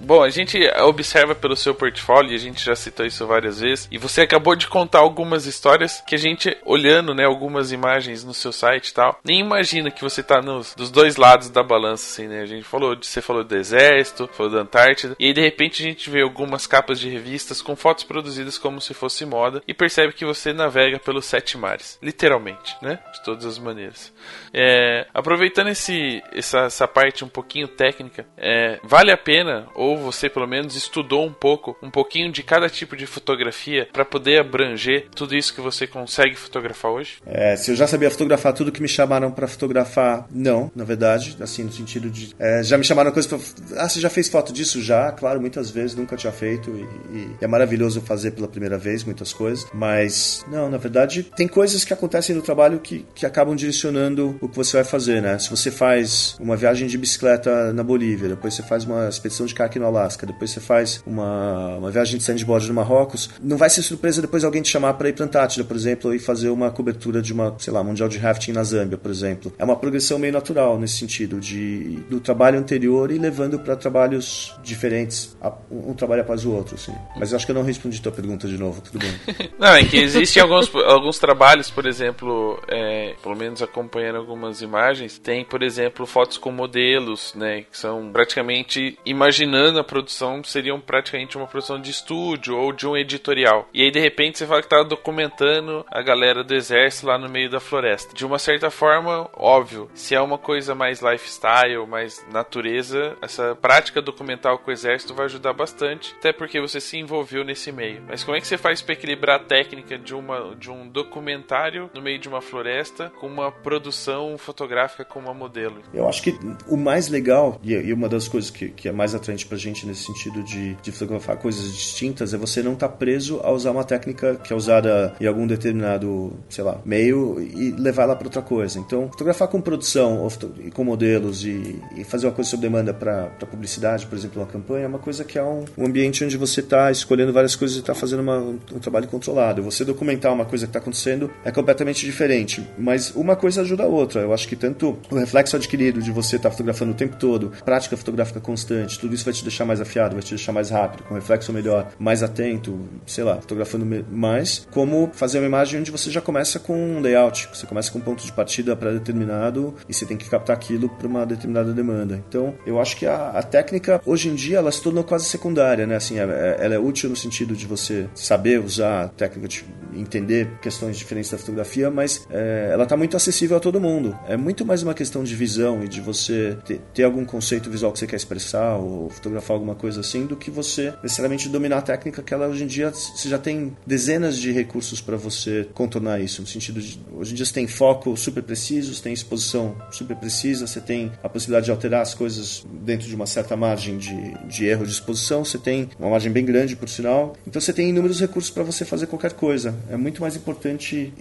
Bom, a gente observa pelo seu portfólio, a gente já citou isso várias vezes, e você acabou de contar algumas histórias que a gente, olhando, né, algumas imagens no seu site e tal, nem imagina que você tá nos, dos dois lados da balança, assim, né? A gente falou, você falou do exército, falou da Antártida, e aí de repente a gente vê algumas capas de revistas com fotos produzidas como se fosse moda, e percebe que você navega pelos sete mares, literalmente, né? De todas as maneiras. É, aproveitando esse, essa, essa parte um pouquinho técnica, é, vale a pena, ou você pelo menos estudou um pouco, um pouquinho de cada tipo de fotografia para poder abranger tudo isso que você consegue fotografar hoje? É, se eu já sabia fotografar tudo que me chamaram pra fotografar, não, na verdade, assim, no sentido de. é, já me chamaram coisas pra. Ah, você já fez foto disso? Já, claro, muitas vezes, nunca tinha feito e, e é maravilhoso fazer pela primeira vez muitas coisas, mas, não, na verdade, tem coisas que acontecem no trabalho que, que acabam direcionando o que você vai fazer, né? Se você faz uma viagem de bicicleta na Bolívia, depois você faz uma expedição de kart no Alasca, depois você faz uma, uma viagem de sandboard no Marrocos, não vai ser surpresa depois alguém te chamar para ir pra Antártida, por exemplo, e fazer uma cobertura de uma, sei lá, mundial de rafting na Zâmbia, por exemplo. É uma progressão meio natural nesse sentido, de do trabalho anterior e levando para trabalhos diferentes, um, trabalho após o outro, assim. Mas acho que eu não respondi tua pergunta de novo, tudo bem. Não, é que existem alguns, alguns trabalhos, por exemplo, é, pelo menos acompanhando algumas imagens, tem, por exemplo, fotos com modelos, né, que são praticamente, imaginando a produção, seriam praticamente uma produção de estúdio ou de um editorial. E aí, de repente, você fala que tá documentando a galera do exército lá no meio da floresta. De uma certa forma, óbvio, se é uma coisa mais lifestyle, mais natureza, essa prática documental com o exército vai ajudar bastante, até porque você se envolveu nesse meio. Mas como é que você faz para equilibrar a técnica de, uma, de um documentário no meio de uma floresta com uma produção fotográfica com uma modelo? Eu acho que o mais legal, e uma das coisas que, que é mais atraente pra gente nesse sentido de, de fotografar coisas distintas, é você não estar preso a usar uma técnica que é usada em algum determinado, sei lá, meio e levar ela para outra coisa. Então, fotografar com produção e com modelos e, e fazer uma coisa sob demanda para publicidade, por exemplo, uma campanha, é uma coisa que é um, um ambiente onde você está escolhendo várias coisas e está fazendo uma- um, trabalho controlado. Você documentar uma coisa que está acontecendo é completamente diferente, mas uma coisa ajuda a outra. Eu acho que tanto o reflexo adquirido de você estar fotografando o tempo todo, prática fotográfica constante, tudo isso vai te deixar mais afiado, vai te deixar mais rápido, com reflexo melhor, mais atento, sei lá, fotografando mais, como fazer uma imagem onde você já começa com um layout, você começa com um ponto de partida pré-determinado e você tem que captar aquilo para uma determinada demanda. Então, eu acho que a, a técnica, hoje em dia, ela se tornou quase secundária, né? Assim, é- é- ela é útil no sentido de você saber usar a técnica, de entender questões diferentes da fotografia, mas é, ela está muito acessível a todo mundo. É muito mais uma questão de visão e de você ter, ter algum conceito visual que você quer expressar ou fotografar alguma coisa assim, do que você necessariamente dominar a técnica que ela hoje em dia você já tem dezenas de recursos para você contornar isso. No sentido de hoje em dia você tem foco super preciso, você tem exposição super precisa, você tem a possibilidade de alterar as coisas dentro de uma certa margem de, de erro de exposição, você tem uma margem bem grande, por sinal. Então você tem inúmeros recursos para você fazer qualquer coisa. É muito mais importante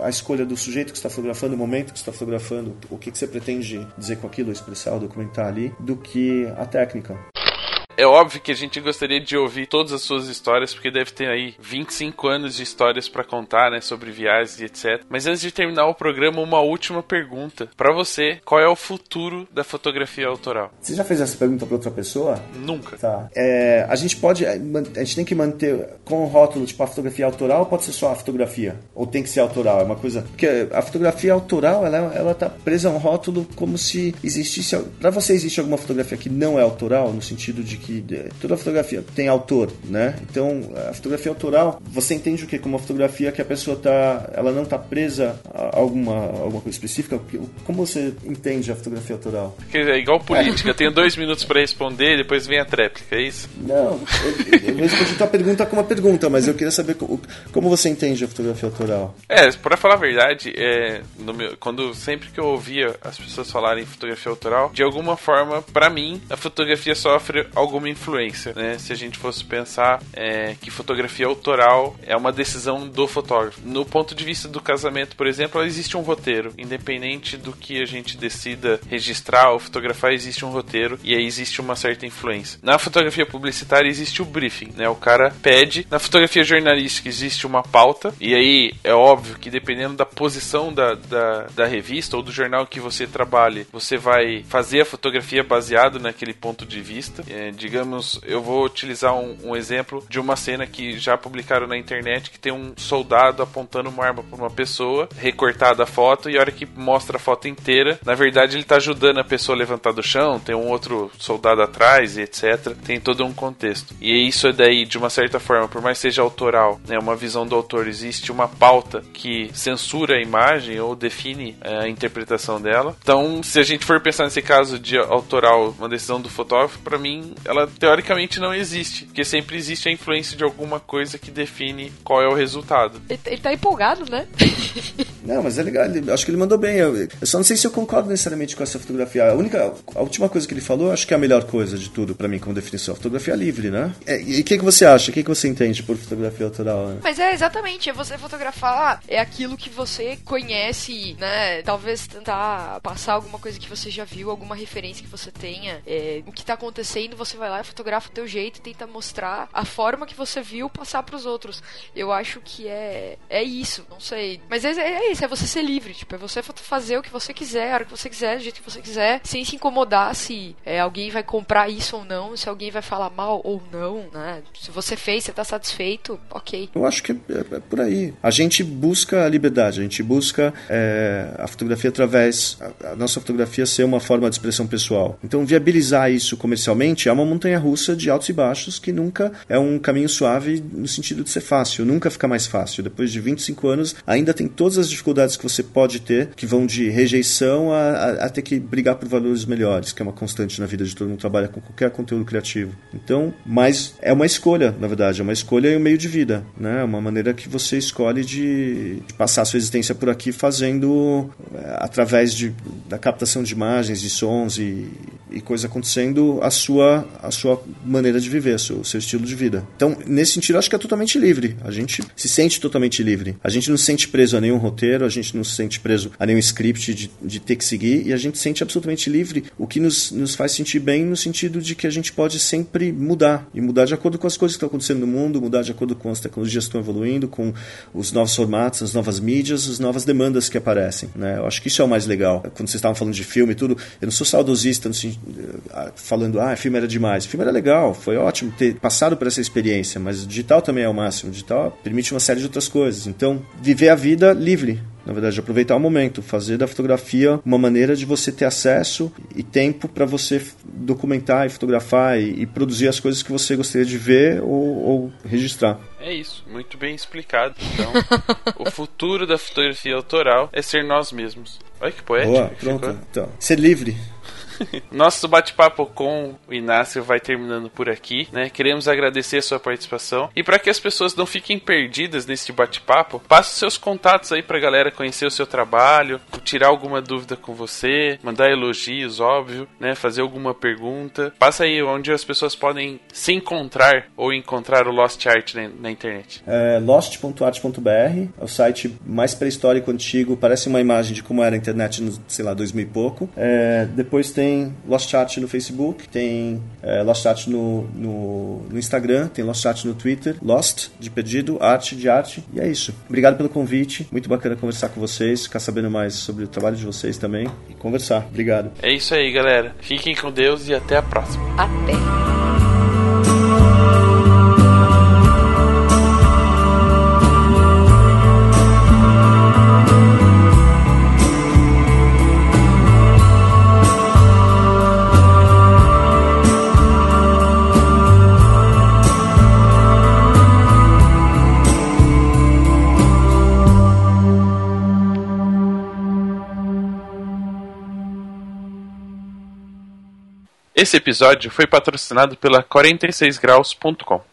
a escolha do sujeito que está fotografando, o momento que está fotografando, o que, que você pretende dizer com aquilo, expressar ou documentar ali, do que a técnica. É óbvio que a gente gostaria de ouvir todas as suas histórias, porque deve ter aí 25 anos de histórias pra contar, né, sobre viagens e etc. Mas antes de terminar o programa, uma última pergunta. Pra você, qual é o futuro da fotografia autoral? Você já fez essa pergunta para outra pessoa? Nunca. Tá. É, a gente pode. A gente tem que manter com o rótulo, tipo, a fotografia autoral ou pode ser só a fotografia? Ou tem que ser autoral? É uma coisa. Porque a fotografia autoral, ela, ela tá presa a um rótulo como se existisse. Pra você existe alguma fotografia que não é autoral, no sentido de que que é, toda fotografia tem autor, né? Então, a fotografia autoral, você entende o que como uma fotografia que a pessoa tá, ela não está presa a alguma, alguma coisa específica? Como você entende a fotografia autoral? É igual política, eu tenho dois minutos para responder, depois vem a tréplica, é isso? Não, eu, eu respondi tua pergunta com uma pergunta, mas eu queria saber como você entende a fotografia autoral. É, para falar a verdade, é, meu, quando sempre que eu ouvia as pessoas falarem fotografia autoral, de alguma forma, para mim, a fotografia sofre alguma influência, né? Se a gente fosse pensar é, que fotografia autoral é uma decisão do fotógrafo. No ponto de vista do casamento, por exemplo, existe um roteiro, independente do que a gente decida registrar ou fotografar, existe um roteiro e aí existe uma certa influência. Na fotografia publicitária existe o briefing, né? O cara pede. Na fotografia jornalística existe uma pauta e aí é óbvio que dependendo da posição da, da, da revista ou do jornal que você trabalhe, você vai fazer a fotografia baseado naquele ponto de vista. Digamos, eu vou utilizar um, um, exemplo de uma cena que já publicaram na internet que tem um soldado apontando uma arma para uma pessoa, recortada a foto, e a hora que mostra a foto inteira, na verdade ele está ajudando a pessoa a levantar do chão, tem um outro soldado atrás e etc. Tem todo um contexto. E isso é daí, de uma certa forma, por mais seja autoral, né, uma visão do autor, existe uma pauta que censura a imagem ou define é, a interpretação dela. Então, se a gente for pensar nesse caso de autoral, uma decisão do fotógrafo, para mim, ela teoricamente não existe, porque sempre existe a influência de alguma coisa que define qual é o resultado. Ele, ele tá empolgado, né? não, mas é legal, ele, acho que ele mandou bem. Eu, eu, só não sei se eu concordo necessariamente com essa fotografia. A única, a última coisa que ele falou, acho que é a melhor coisa de tudo para mim como definição. A fotografia livre, né? É, e o que, que você acha? O que, que você entende por fotografia autoral? Né? Mas é exatamente, é você fotografar é aquilo que você conhece, né? Talvez tentar passar alguma coisa que você já viu, alguma referência que você tenha. É, o que tá acontecendo, você vai lá fotografa o teu jeito e tenta mostrar a forma que você viu passar para os outros. Eu acho que é é isso, não sei. Mas é, é isso, é você ser livre, tipo, é você fazer o que você quiser, a hora que você quiser, do jeito que você quiser, sem se incomodar se é, alguém vai comprar isso ou não, se alguém vai falar mal ou não, né? Se você fez, você tá satisfeito, ok. Eu acho que é, é por aí. A gente busca a liberdade, a gente busca é, a fotografia através, a, a nossa fotografia ser uma forma de expressão pessoal. Então, viabilizar isso comercialmente é uma montanha russa de altos e baixos que nunca é um caminho suave no sentido de ser fácil, nunca fica mais fácil. Depois de 25 anos, ainda tem todas as dificuldades que você pode ter, que vão de rejeição a, a, a ter que brigar por valores melhores, que é uma constante na vida de todo mundo que trabalha com qualquer conteúdo criativo. Então, mas é uma escolha, na verdade, é uma escolha e um meio de vida, né? É uma maneira que você escolhe de, de passar a sua existência por aqui fazendo é, através de, da captação de imagens, de sons e, e coisas acontecendo a sua a sua maneira de viver, seu, seu estilo de vida. Então, nesse sentido, acho que é totalmente livre. A gente se sente totalmente livre. A gente não se sente preso a nenhum roteiro, a gente não se sente preso a nenhum script de, de ter que seguir e a gente se sente absolutamente livre, o que nos, nos faz sentir bem no sentido de que a gente pode sempre mudar e mudar de acordo com as coisas que estão acontecendo no mundo, mudar de acordo com as tecnologias que estão evoluindo, com os novos formatos, as novas mídias, as novas demandas que aparecem. Né? Eu acho que isso é o mais legal. Quando vocês estavam falando de filme e tudo, eu não sou saudosista no, eh, falando, ah, filme era demais. O filme era legal, foi ótimo ter passado por essa experiência, mas o digital também é o máximo. O digital permite uma série de outras coisas. Então, viver a vida livre, na verdade, aproveitar o momento, fazer da fotografia uma maneira de você ter acesso e tempo para você documentar e fotografar e, e, produzir as coisas que você gostaria de ver ou, ou registrar. É isso, muito bem explicado. Então, o futuro da fotografia autoral é ser nós mesmos. Olha que poético. Boa, pronto. Então, ser livre. Nosso bate-papo com o Inácio vai terminando por aqui, né? Queremos agradecer a sua participação e para que as pessoas não fiquem perdidas nesse bate-papo, passe seus contatos aí pra galera conhecer o seu trabalho, tirar alguma dúvida com você, mandar elogios, óbvio, né? Fazer alguma pergunta. Passa aí onde as pessoas podem se encontrar ou encontrar o Lost Art na, na internet. É lost.art.br, é o site mais pré-histórico antigo, parece uma imagem de como era a internet no, sei lá, 2000 e pouco. É, depois tem tem Lost Chat no Facebook, tem é, Lost Chat no, no, no, Instagram, tem Lost Chat no Twitter, Lost de pedido, arte de arte. E é isso. Obrigado pelo convite. Muito bacana conversar com vocês, ficar sabendo mais sobre o trabalho de vocês também e conversar. Obrigado. É isso aí, galera. Fiquem com Deus e até a próxima. Até. Esse episódio foi patrocinado pela 46graus.com.